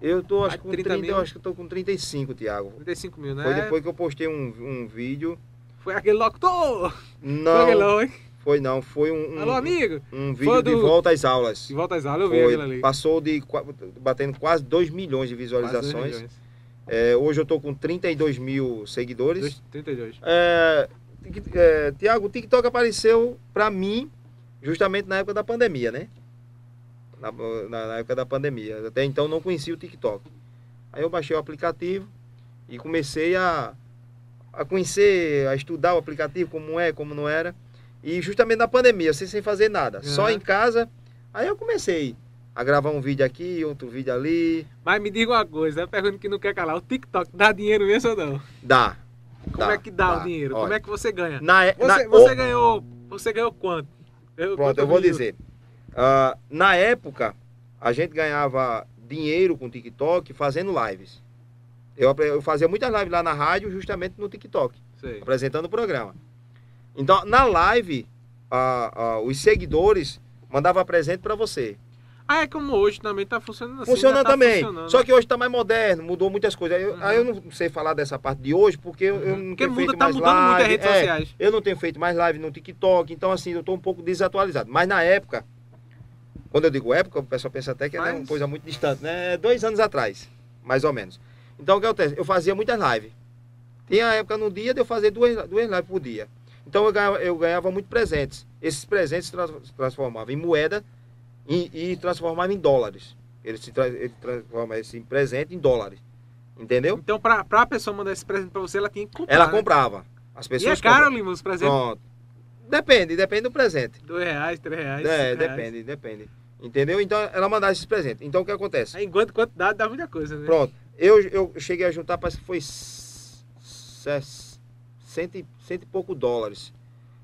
Eu tô, acho, com 30 30, mil. eu acho que eu tô com 35, Tiago. 35 mil, né? Foi depois que eu postei um, um vídeo. Foi aquele locutor! Foi Não, aquele não, hein? Foi não. Foi um, um, Alô, amigo! um vídeo de do- volta às aulas. De volta às aulas, eu vi Foi, aquilo ali. passou de batendo quase 2 milhões de visualizações. milhões. É, hoje eu tô com 32 mil seguidores. Dois- 32. É, é, Tiago, o TikTok apareceu pra mim justamente na época da pandemia, né? Na, na- na época da pandemia. Até então não conhecia o TikTok. Aí eu baixei o aplicativo e comecei a, a conhecer, a estudar o aplicativo, como é, como não era. E justamente na pandemia, sem, sem fazer nada, só Aham. em casa. Aí eu comecei a gravar um vídeo aqui, outro vídeo ali. Mas me diga uma coisa, é uma pergunta que não quer calar. O TikTok dá dinheiro mesmo ou não? Dá. Como Dá, é que dá, dá. o dinheiro? Como Olha. é que você ganha? Na, é- Você, na- você o- ganhou. Você ganhou quanto? Eu, Pronto, eu vou dizer. Ah, na época, a gente ganhava dinheiro com o TikTok fazendo lives. Eu, eu fazia muitas lives lá na rádio, justamente no TikTok, Sei. apresentando o programa. Então, na live, ah, ah, os seguidores mandavam presente para você. Ah, é como hoje também tá funcionando assim. Funcionando ainda tá também. funcionando. Só que hoje está mais moderno, mudou muitas coisas. Aí eu, Uhum. aí eu não sei falar dessa parte de hoje, porque eu, eu não Porque tenho muda, feito tá mais mudando muito as live. redes É, sociais. eu não tenho feito mais live no TikTok, então assim, eu estou um pouco desatualizado. Mas na época, quando eu digo época, o pessoal pensa até que é Mas- uma coisa muito distante, né? É Dois anos atrás, mais ou menos. Então o que acontece? Eu fazia muitas lives. Tinha a época no dia de eu fazer duas, duas lives por dia. Então eu ganhava, eu ganhava muito presentes. Esses presentes se trans- se transformavam em moeda e, e transformavam em dólares. Ele se tra, ele transforma esse presente em dólares. Entendeu? Então, pra, pra pessoa mandar esse presente pra você, ela tinha que comprar. Ela né? comprava. As E pessoas é caro. Lima, os presentes? Pronto. Depende, depende do presente. Dois reais, três reais. É, cinco reais. depende, depende. Entendeu? Então ela mandava esses presentes. Então o que acontece? Enquanto quantidade dá muita coisa, né? Pronto. Eu, eu cheguei a juntar, parece que foi s- s- cento, e- cento e pouco dólares.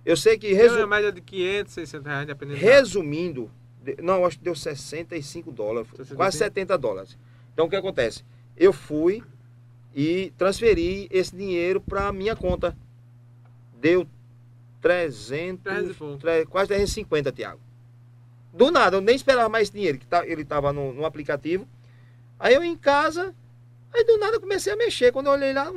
Eu sei que, resu- uma média de 500, 600 reais, dependendo. resumindo, de- não, acho que deu 65 dólares, 65? quase 70 dólares. Então o que acontece? Eu fui e transferi esse dinheiro para minha conta. Deu 300, 300 e pouco. tre- quase 350, Tiago. Do nada, eu nem esperava mais dinheiro, que tá, ele estava no, no aplicativo. Aí eu em casa, aí do nada eu comecei a mexer. Quando eu olhei lá,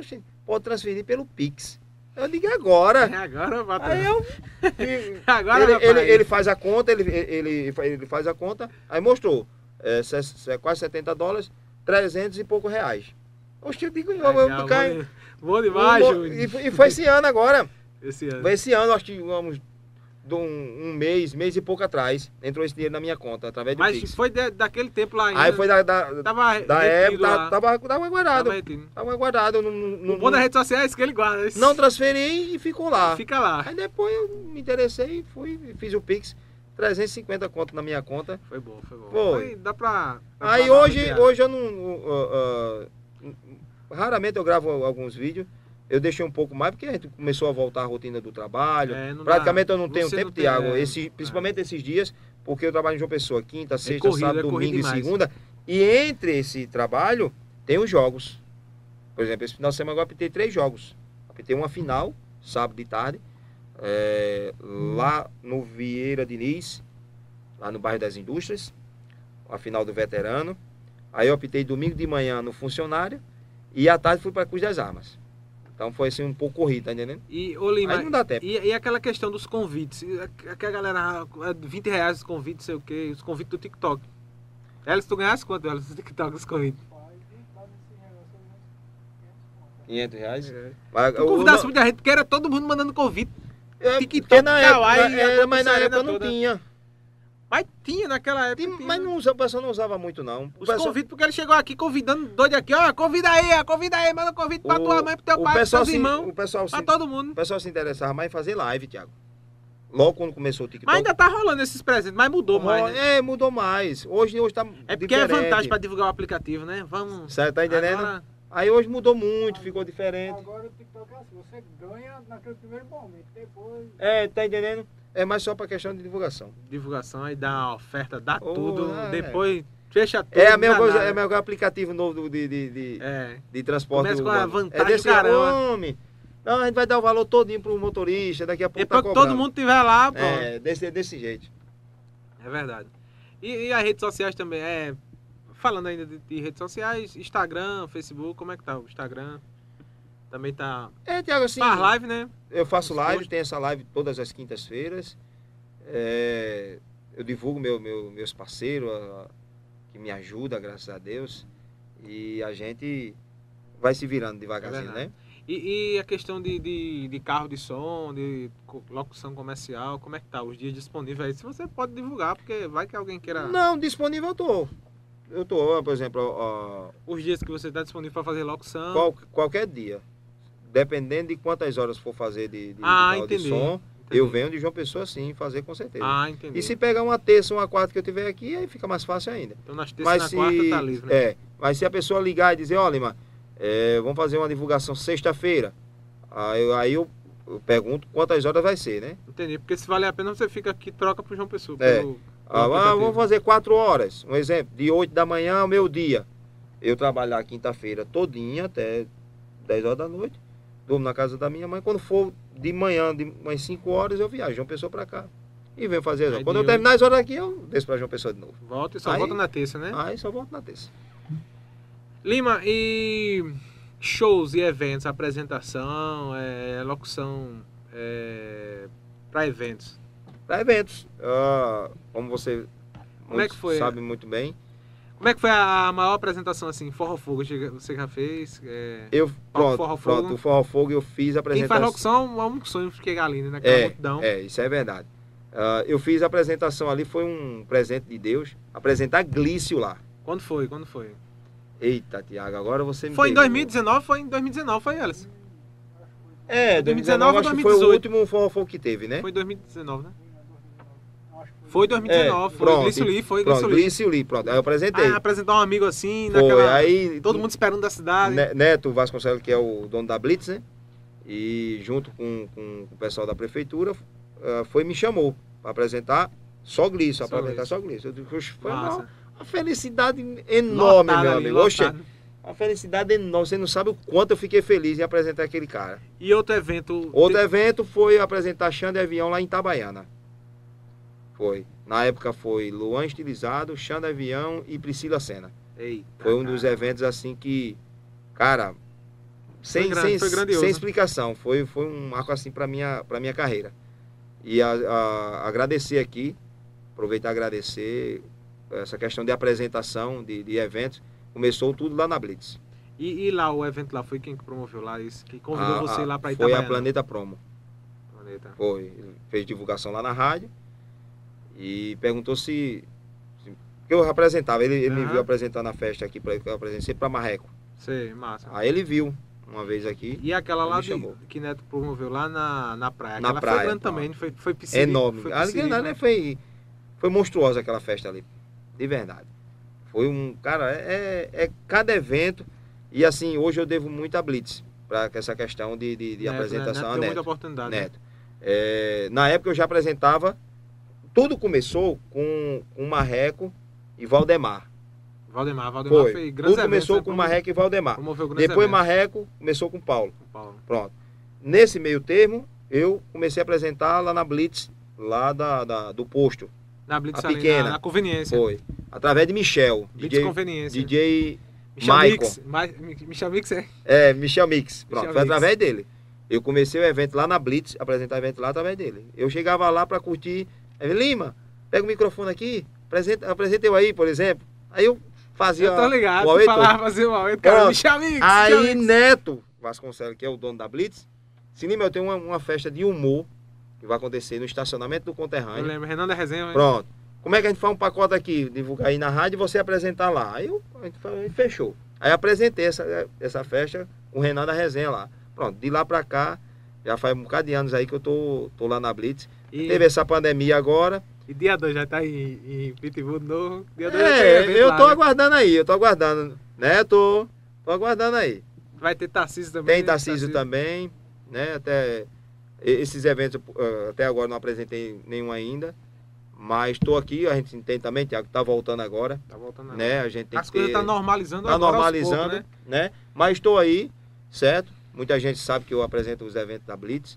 pode transferir pelo Pix. Eu digo, "É agora. É agora, patrão. Aí eu. Agora, ele, ele, ele faz a conta, ele, ele, ele faz a conta, aí mostrou. É, se- quase 70 dólares, 300 e pouco reais. Oxe, eu digo, eu, eu, caio- bom, demais, e, e foi esse ano agora. Esse ano. Foi esse ano, acho que vamos, de um, um mês, mês e pouco atrás, entrou esse dinheiro na minha conta, através do Mas Pix. foi de- daquele tempo lá ainda. Aí foi da, da, Tava da época, lá. tava, tava, guardado. Tava retido. Tava guardado. eu Não, não, O bom das redes sociais é isso que ele guarda. Esse- não transferi e ficou lá. Fica lá. Aí depois eu me interessei e fui, e fiz o Pix, 350 conto na minha conta. Foi bom, foi bom. Foi. Aí dá pra. dá Aí pra hoje, hoje eu não. uh, uh, raramente eu gravo alguns vídeos. Eu deixei um pouco mais porque a gente começou a voltar à rotina do trabalho. É, Praticamente dá. eu não tenho Você tempo, não tem, Tiago. é, Esse, principalmente esses dias, porque eu trabalho em João Pessoa, quinta, sexta, corrido, sábado, é corrido domingo e segunda. E entre esse trabalho, tem os jogos. Por exemplo, esse final de semana eu apitei três jogos. Apitei uma final, sábado de tarde, é, lá no Vieira Diniz, lá no bairro das Indústrias, a final do veterano. Aí eu optei domingo de manhã no funcionário e à tarde fui para Cruz das Armas. Então foi assim um pouco corrido, tá entendendo? E, ô Lima, Aí não dá tempo. e, e aquela questão dos convites? E a- Que a galera, ah, 20 reais os convites, sei o quê, os convites do TikTok. Elas, tu ganhasse quanto, Elas, do TikTok, os convites? Faz, faz esse negócio aí, 500 reais. É. Mas, Tu convidasse não- muita gente, porque era todo mundo mandando convite. é, TikTok, na época, Kawaii, é, mas na época não toda. tinha. Mas tinha naquela época. Tinha. Mas não, usa- o pessoal não usava muito, não. O Os pessoal, convites, porque ele chegou aqui convidando doido aqui, ó, convida aí, convida aí, manda convite pra o- tua mãe, pro teu o pai, pros pessoal teus se, irmãos, o pessoal se, pra todo mundo. o pessoal se interessava mais em fazer live, Thiago. Logo quando começou o TikTok. Mas ainda tá rolando esses presentes, mas mudou mais, né? É, mudou mais. Hoje, hoje tá É porque é diferente. vantagem pra divulgar o aplicativo, né? Vamos. Certo, tá entendendo? Agora, Aí hoje mudou muito, ficou diferente. Agora o TikTok é assim, você ganha naquele primeiro momento, depois. É, tá entendendo? É mais só pra questão de divulgação. divulgação aí dá a oferta, dá Oh, tudo. é. depois fecha tudo. É a mesma coisa, nada. é a mesma aplicativo novo de, de, de, É. de transporte Começa com a vantagem é desse caramba. homem. Não, a gente vai dar o valor todinho pro motorista, daqui a pouco Depois tá que todo mundo tiver lá, pronto. É, desse, desse jeito. É verdade. E, e as redes sociais também, é. Falando ainda de, de redes sociais, Instagram, Facebook, como é que tá o Instagram? Também tá. É, Tiago, assim, Faz live, né? eu faço live, tem essa live todas as quintas-feiras. É, eu divulgo meu, meu- meus parceiros, a- que me ajudam, graças a Deus. E a gente vai se virando devagarzinho, verdade. né? E, e a questão de, de, de carro de som, de locução comercial, como é que tá? Os dias disponíveis aí. Se você pode divulgar, porque vai que alguém queira. Não, disponível eu tô. Eu tô, por exemplo, ó, Os dias que você está disponível para fazer locução. qual- qualquer dia. Dependendo de quantas horas for fazer de, de, Ah, de, de som, Entendi. eu venho de João Pessoa sim, fazer com certeza. Ah, entendi. E se pegar uma terça, uma quarta que eu tiver aqui, aí fica mais fácil ainda. Então nas terças e na quarta tá livre, né? É, mas se a pessoa ligar e dizer, olha, Lima, é, vamos fazer uma divulgação sexta-feira, aí, eu- aí eu, eu pergunto quantas horas vai ser, né? Entendi. Porque se valer a pena, você fica aqui e troca pro João Pessoa. É. pelo- Ah, pelo ah, vamos fazer quatro horas, um exemplo, de 8 da manhã ao meio-dia. Eu trabalhar quinta-feira todinha até 10 horas da noite, durmo na casa da minha mãe, quando for de manhã, de umas 5 horas, eu viajo João Pessoa pra cá. E venho fazer. Aí Quando de eu terminar as horas aqui, eu desço pra João Pessoa de novo. Volta e só Aí- volta na terça, né? Aí só volto na terça. Lima, e shows e eventos, apresentação, é, locução é, para eventos. para eventos. Ah, como você Como é que foi? sabe muito bem, Como é que foi a maior apresentação assim? Forró Fogo, você já fez? É... eu pronto, Forró Fogo. pronto, Forró Fogo eu fiz a Quem faz apresentação. locução é um sonho chegar ali, né? É, multidão. é, isso é verdade. Ah, eu fiz a apresentação ali, foi um presente de Deus, apresentar Glício lá. Quando foi? Quando foi? Eita, Tiago, agora você me Foi em pegou. 2019? Foi em 2019, foi elas? É, 2019 2019 ou acho que foi o 2018? último Forró Fogo que teve, né? Foi em 2019, né? Foi 2019, É, foi pronto, Glício Lee, foi Pronto, Glício Lee. Pronto. Aí eu apresentei. Ah, apresentar um amigo assim, foi, naquela... aí Todo mundo esperando da cidade. Ne- Neto Vasconcelos, que é o dono da Blitz, né? E junto com, com o pessoal da prefeitura, ah, foi e me chamou para apresentar só Glício, Só apresentar só Glício. Eu digo, "Oxe, foi uma, uma felicidade enorme, Lotado meu ali, amigo. Oxe, uma felicidade enorme. Você não sabe o quanto eu fiquei feliz em apresentar aquele cara. E outro evento... Outro evento foi apresentar Xande Avião lá em Itabaiana. Foi. Na época foi Luan Estilizado, Xande Avião e Priscila Senna. Eita, Foi um dos cara. eventos assim que, cara, sem, grande, sem, sem explicação. Foi, foi um marco assim para minha, pra minha carreira. E a, a- agradecer aqui, aproveitar e agradecer essa questão de apresentação, de, de eventos. Começou tudo lá na Blitz. E, e lá, o evento lá, foi quem que promoveu lá isso? Que convidou A- você a- lá pra Ah, Foi a Itabaiana? Planeta Promo. Planeta. Foi. Fez divulgação lá na rádio e perguntou se. se porque eu apresentava, ele, ele me Aham. viu apresentando a festa aqui, pra, que eu apresentei para Marreco. Sei, massa. Aí ele viu uma vez aqui, E aquela lá me de, que Neto promoveu lá na, na praia. Na Aquela foi praia, grande pronto. também, foi, foi piscina. enorme. Foi piscina, ali né? foi, foi monstruosa aquela festa ali. De verdade. Foi um. Cara, é, é cada evento. E assim, hoje eu devo muito a Blitz. Para essa questão de, de, de Neto, né? apresentação Neto muita Neto. oportunidade. né? Neto. É, na época eu já apresentava. Tudo começou com o Marreco e Valdemar. Valdemar, Valdemar Foi. foi grandes Tudo começou com né? Marreco e Valdemar. Grandes Depois eventos Marreco começou com Paulo. com o Paulo. Pronto. Nesse meio termo, eu comecei a apresentar lá na Blitz, lá da, da- do posto. Na Blitz A ali, pequena. na, na conveniência. Foi. Através de Michel. Blitz DJ, Conveniência. DJ Michel Michael. Mix. Ma- Michel Mix é. é, Michel Mix. Pronto, Michel foi Mix. através dele. Eu comecei o evento lá na Blitz, apresentar o evento lá através dele. Eu chegava lá para curtir. Aí, Lima, pega o microfone aqui, apresenta, apresenta eu aí, por exemplo. Aí eu fazia. Eu tô ligado. o Auê falava fazer o Auê, cara. Mix. Michel Aí Mix. Neto Vasconcelos, que é o dono da Blitz, se Lima, eu tenho uma, uma festa de humor que vai acontecer no estacionamento do Eu Conterrâneo. lembro, Renan da Resenha. né? Pronto. Como é que a gente faz um pacote aqui, divulgar aí na rádio e você apresentar lá? Aí eu, a, gente, fa- a gente fechou. Aí apresentei essa, essa festa com o Renan da Resenha lá. Pronto, de lá pra cá, já faz um bocado de anos aí que eu tô, tô lá na Blitz. E, Teve essa pandemia agora. e dia 2 já tá em, em Pitbull de novo. Dia 2 já tem evento É, eu lá, tô né? aguardando aí, eu tô aguardando. Né, tô, tô aguardando aí. Vai ter Tarcísio também. Tem Tarcísio também, né? Até esses eventos, eh, até agora não apresentei nenhum ainda. Mas estou aqui, a gente tem também, Tiago, tá voltando agora, Tá voltando agora. né? A gente tem As que coisas tá normalizando tá agora normalizando, né? né? Mas estou aí, certo? Muita gente sabe que eu apresento os eventos da Blitz.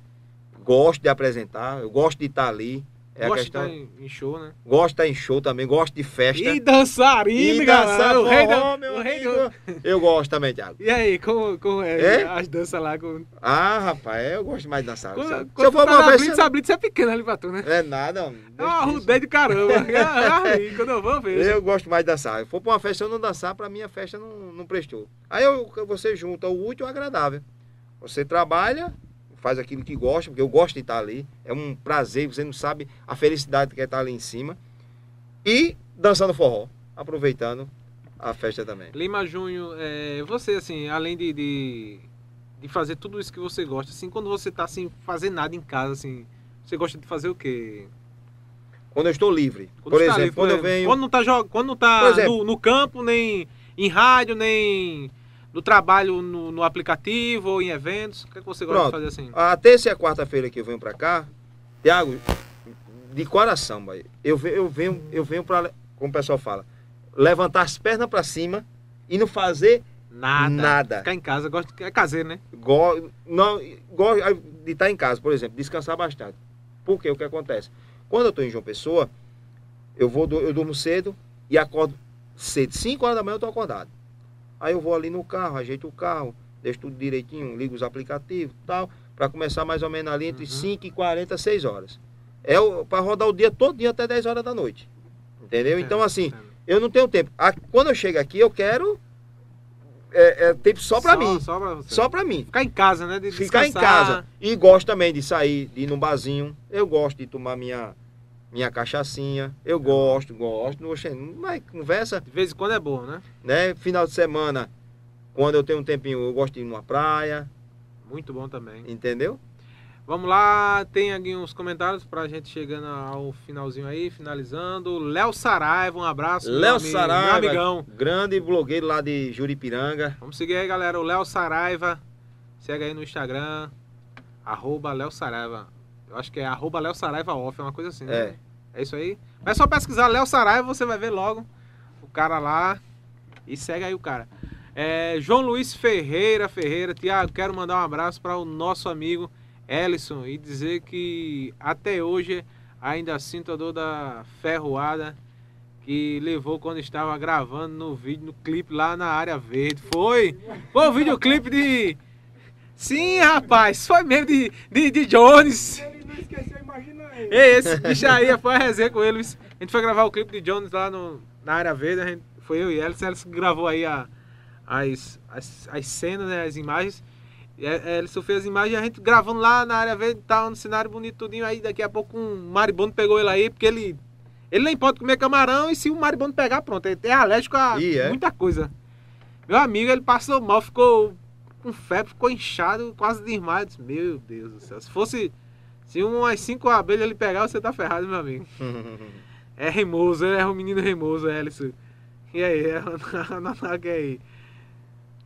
Gosto de apresentar, eu gosto de estar ali. É Gosto questão. de estar em, show, né? Gosto de estar em show também, gosto de festa. E dançarino, E galera. dançar o rei do, meu o rei do-. Eu gosto também, Tiago. E aí, como, como é, É? as danças lá? Com... Ah, rapaz, eu gosto mais de dançar. Quando, se, quando eu for tá uma festa. Blitz, a Blitz é pequena ali pra tu, né? É nada. É uma rudez de caramba. É, é, quando eu vou ver. Eu gosto mais de dançar. Se for pra uma festa eu não dançar, pra mim a festa não, não prestou. Aí eu, você junta o útil ao agradável. Você trabalha, faz aquilo que gosta, porque eu gosto de estar ali. É um prazer, você não sabe a felicidade que é estar ali em cima. E dançando forró, aproveitando a festa também. Lima Júnior, é, você, assim, além de, de, de fazer tudo isso que você gosta, assim, quando você tá sem fazer nada em casa, assim, você gosta de fazer o quê? Quando eu estou livre, Quando por tá exemplo, livre, quando eu exemplo, venho. Quando não tá, jo- quando não tá exemplo. no, no campo, nem em rádio, nem no trabalho no, no aplicativo ou em eventos, o que, é que você gosta Pronto. de fazer assim? A terça e a quarta-feira que eu venho pra cá, Tiago, de coração, boy, eu venho, eu venho, eu venho para, como o pessoal fala, levantar as pernas pra cima e não fazer Nada. nada. Ficar em casa, gosta de, é caseiro, né? Go, não, gosto de estar em casa, por exemplo, descansar bastante. Por quê? O que acontece? Quando eu estou em João Pessoa, eu vou do- eu durmo cedo e acordo cedo. 5 horas da manhã eu estou acordado. Aí eu vou ali no carro, ajeito o carro, deixo tudo direitinho, ligo os aplicativos e tal, para começar mais ou menos ali entre Uhum. 5 e 40, 6 horas. É para rodar o dia todo dia até 10 horas da noite. Entendeu? Então, assim, eu não tenho tempo. Quando eu chego aqui, eu quero é, é, tempo só para mim. Só pra você. Só para mim. Ficar em casa, né? De Ficar em casa. E gosto também de sair, de ir num barzinho. Eu gosto de tomar minha, minha cachaçinha. Eu gosto, gosto. Não, mas conversa, De vez em quando é bom, né? né? Final de semana, quando eu tenho um tempinho, eu gosto de ir numa praia. Muito bom também. Entendeu? Vamos lá, tem aqui uns comentários pra gente chegando ao finalzinho aí, finalizando. Léo Saraiva, um abraço. Léo Saraiva, Meu amigão. grande blogueiro lá de Juripiranga. Vamos seguir aí, galera. O Léo Saraiva. Segue aí no Instagram. Arroba Léo Saraiva. Eu acho que é arroba Léo Saraiva off, é uma coisa assim, né? É. É isso aí. É só pesquisar Léo Saraiva, você vai ver logo o cara lá. E segue aí o cara. É, João Luiz Ferreira, Ferreira. Tiago, quero mandar um abraço para o nosso amigo Ellison e dizer que até hoje ainda sinto a dor da ferroada que levou quando estava gravando no vídeo, no clipe lá na área verde. Foi! Foi o videoclipe de. Sim, rapaz, foi mesmo de, de, de Jones. Ele esqueceu, imagina ele. Ei, esse bicho aí foi a resenha com eles. A gente foi gravar o clipe de Jones lá no, na área verde, a gente, foi eu e Elis, Elis gravou aí a, as, as, as cenas, né, as imagens. E é, Elis fez as imagens e a gente gravando lá na área verde, tava no cenário bonito tudinho, aí daqui a pouco um maribondo pegou ele aí, porque ele. Ele nem pode comer camarão e se o maribondo pegar, pronto, ele é alérgico a Ih, é? muita coisa. Meu amigo, ele passou mal, ficou com febre, ficou inchado, quase desmaiado. Eu disse, Meu Deus do céu. Se fosse. Se umas cinco abelhas ele pegar, você tá ferrado, meu amigo. É remoso, é um menino remoso, Ellison. E aí, é que aí.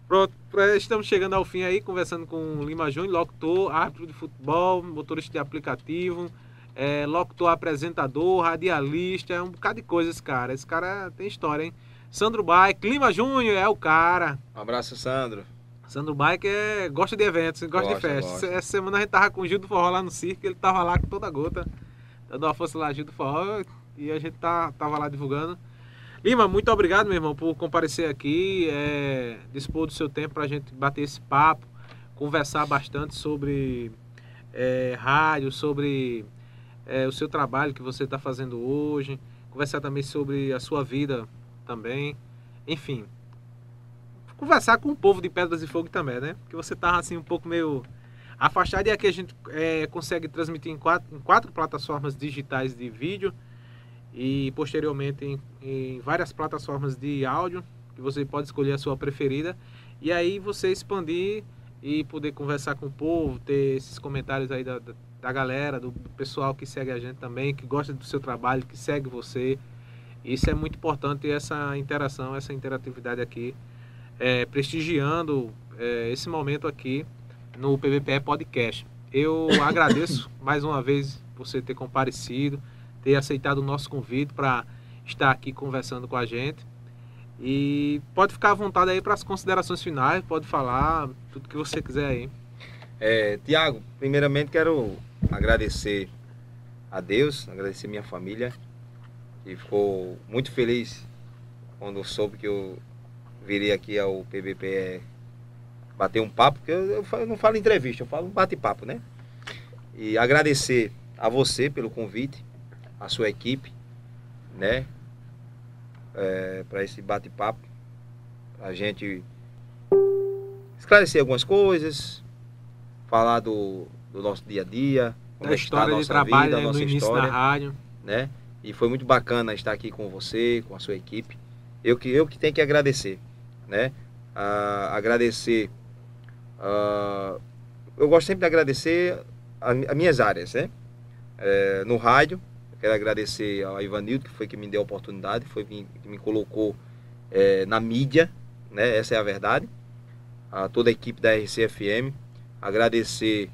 Pronto, estamos chegando ao fim aí, conversando com o Lima Júnior, locutor, árbitro de futebol, motorista de aplicativo, é, locutor, apresentador, radialista, é um bocado de coisas, cara. Esse cara tem história, hein? Sandro Bike, Lima Júnior é o cara. Um abraço, Sandro. Sandro Bike é, gosta de eventos, gosta, de Gosta, festas. gosta. Essa semana a gente tava com o Gil do Forró lá no circo, ele tava lá com toda a gota, dando uma força lá, Gil do Forró, e a gente tá, tava lá divulgando. Lima, muito obrigado, meu irmão, por comparecer aqui, é, dispor do seu tempo pra gente bater esse papo, conversar bastante sobre é, rádio, sobre é, o seu trabalho que você está fazendo hoje, conversar também sobre a sua vida também, enfim, conversar com o povo de Pedras e Fogo também, né? Porque você tava assim um pouco meio afastado e aqui a gente é, consegue transmitir em quatro, em quatro plataformas digitais de vídeo e posteriormente em, em várias plataformas de áudio que você pode escolher a sua preferida e aí você expandir e poder conversar com o povo, ter esses comentários aí da, da, da galera, do pessoal que segue a gente também, que gosta do seu trabalho, que segue você. Isso é muito importante, essa interação, essa interatividade aqui, é, prestigiando é, esse momento aqui no PVPE Podcast. Eu agradeço mais uma vez você ter comparecido, ter aceitado o nosso convite para estar aqui conversando com a gente. E pode ficar à vontade aí para as considerações finais, pode falar tudo que você quiser aí. É, Tiago, primeiramente quero agradecer a Deus, agradecer minha família, que ficou muito feliz quando soube que eu virei aqui ao PBPE bater um papo, porque eu, eu não falo entrevista, eu falo um bate-papo, né? E agradecer a você pelo convite, a sua equipe, né? para esse bate-papo, a gente esclarecer algumas coisas, falar do, do nosso dia a dia, como Da é que está a história de nossa trabalho vida, né, no nossa início história da rádio. né? E foi muito bacana estar aqui com você, com a sua equipe. Eu que eu que tenho que agradecer, né? Ah, agradecer. ah, eu gosto sempre de agradecer as minhas áreas, né? Eh, no rádio, quero agradecer ao Ivanildo, que foi que me deu a oportunidade, foi que me colocou eh, na mídia, né? Essa é a verdade. A toda a equipe da RCFM. Agradecer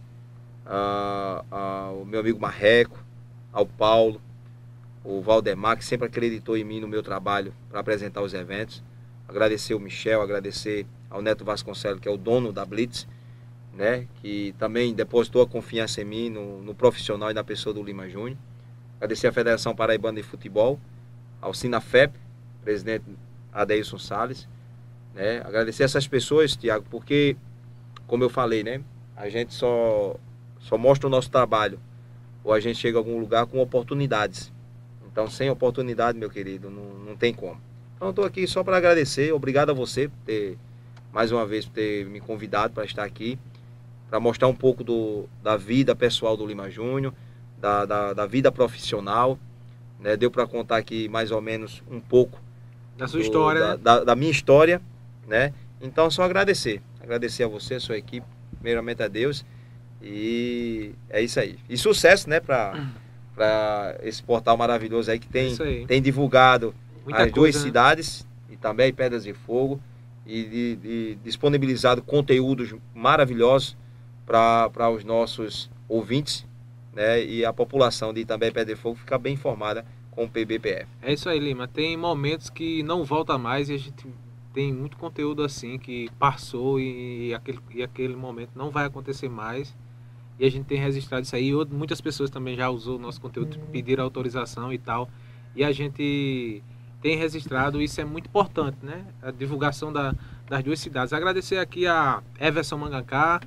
ao meu amigo Marreco, ao Paulo, o Valdemar, que sempre acreditou em mim no meu trabalho para apresentar os eventos. Agradecer o Michel, agradecer ao Neto Vasconcelos, que é o dono da Blitz, né? que também depositou a confiança em mim, no, no profissional e na pessoa do Lima Júnior. Agradecer à Federação Paraibana de Futebol, ao Sinafep, presidente Adeilson Salles. Né? Agradecer essas pessoas, Tiago, porque, como eu falei, né? a gente só, só mostra o nosso trabalho ou a gente chega a algum lugar com oportunidades. Então, sem oportunidade, meu querido, não, não tem como. Então, eu estou aqui só para agradecer. Obrigado a você por ter, mais uma vez, por ter me convidado para estar aqui, para mostrar um pouco do, da vida pessoal do Lima Júnior, da, da, da vida profissional. Né? Deu para contar aqui mais ou menos um pouco Da sua do- história, da, né? da, da minha história, né? Então, só agradecer. Agradecer a você, a sua equipe, primeiramente a Deus. E é isso aí. E sucesso, né, para esse portal maravilhoso aí que tem, tem divulgado Muita as duas coisa, né? cidades e também Pedras de Fogo e, de- de- disponibilizado conteúdos maravilhosos para os nossos ouvintes, né? E a população de também Pedra de Fogo ficar bem informada com o PBPF. É isso aí, Lima. Tem momentos que não volta mais e a gente tem muito conteúdo assim que passou e, aquele, e aquele momento não vai acontecer mais. E a gente tem registrado isso aí. Muitas pessoas também já usou o nosso conteúdo, pediram autorização e tal. E a gente tem registrado, isso é muito importante, né? A divulgação da- das duas cidades. Agradecer aqui a Everson Mangancá,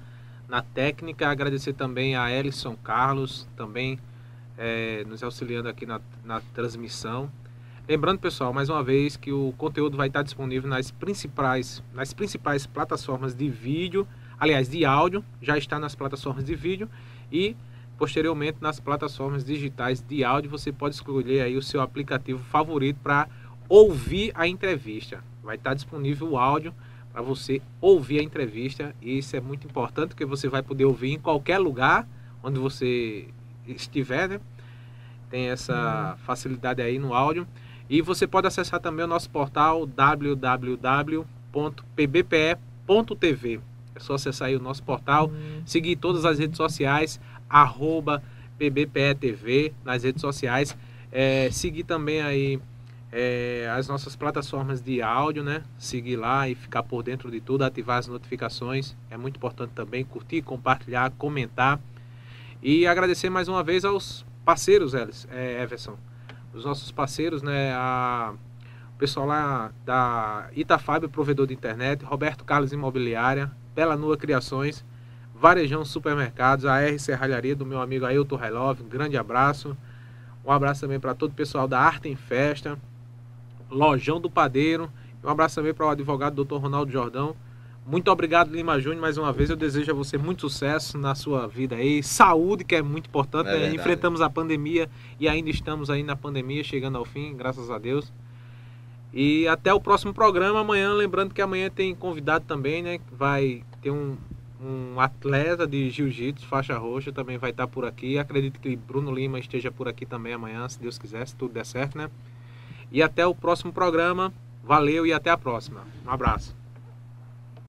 na técnica. Agradecer também a Ellison Carlos, também é, nos auxiliando aqui na, na transmissão. Lembrando, pessoal, mais uma vez que o conteúdo vai estar disponível nas principais, nas principais plataformas de vídeo, aliás, de áudio, já está nas plataformas de vídeo e posteriormente nas plataformas digitais de áudio. Você pode escolher aí o seu aplicativo favorito para ouvir a entrevista. Vai estar disponível o áudio para você ouvir a entrevista e isso é muito importante porque você vai poder ouvir em qualquer lugar onde você estiver, né? Tem essa uhum. facilidade aí no áudio. E você pode acessar também o nosso portal www.pbpe.tv. É só acessar aí o nosso portal, uhum. seguir todas as redes sociais, arroba PBPETV nas redes sociais. É, seguir também aí é, as nossas plataformas de áudio, né? Seguir lá e ficar por dentro de tudo, ativar as notificações. É muito importante também curtir, compartilhar, comentar. E agradecer mais uma vez aos parceiros, é, Everson. Os nossos parceiros, né? A, o pessoal lá da Itafab, provedor de internet, Roberto Carlos Imobiliária, Bela Nua Criações, Varejão Supermercados, a R Serralharia do meu amigo Ailton Relove, um grande abraço. Um abraço também para todo o pessoal da Arte em Festa, Lojão do Padeiro. Um abraço também para o advogado Dr. Ronaldo Jordão. Muito obrigado, Lima Júnior, mais uma vez. Eu desejo a você muito sucesso na sua vida aí. Saúde, que é muito importante. É né? Enfrentamos a pandemia e ainda estamos aí na pandemia, chegando ao fim, graças a Deus. E até o próximo programa amanhã. Lembrando que amanhã tem convidado também, né? Vai ter um, um atleta de jiu-jitsu, faixa roxa, também vai estar por aqui. Acredito que Bruno Lima esteja por aqui também amanhã, se Deus quiser, se tudo der certo, né? E até o próximo programa. Valeu e até a próxima. Um abraço.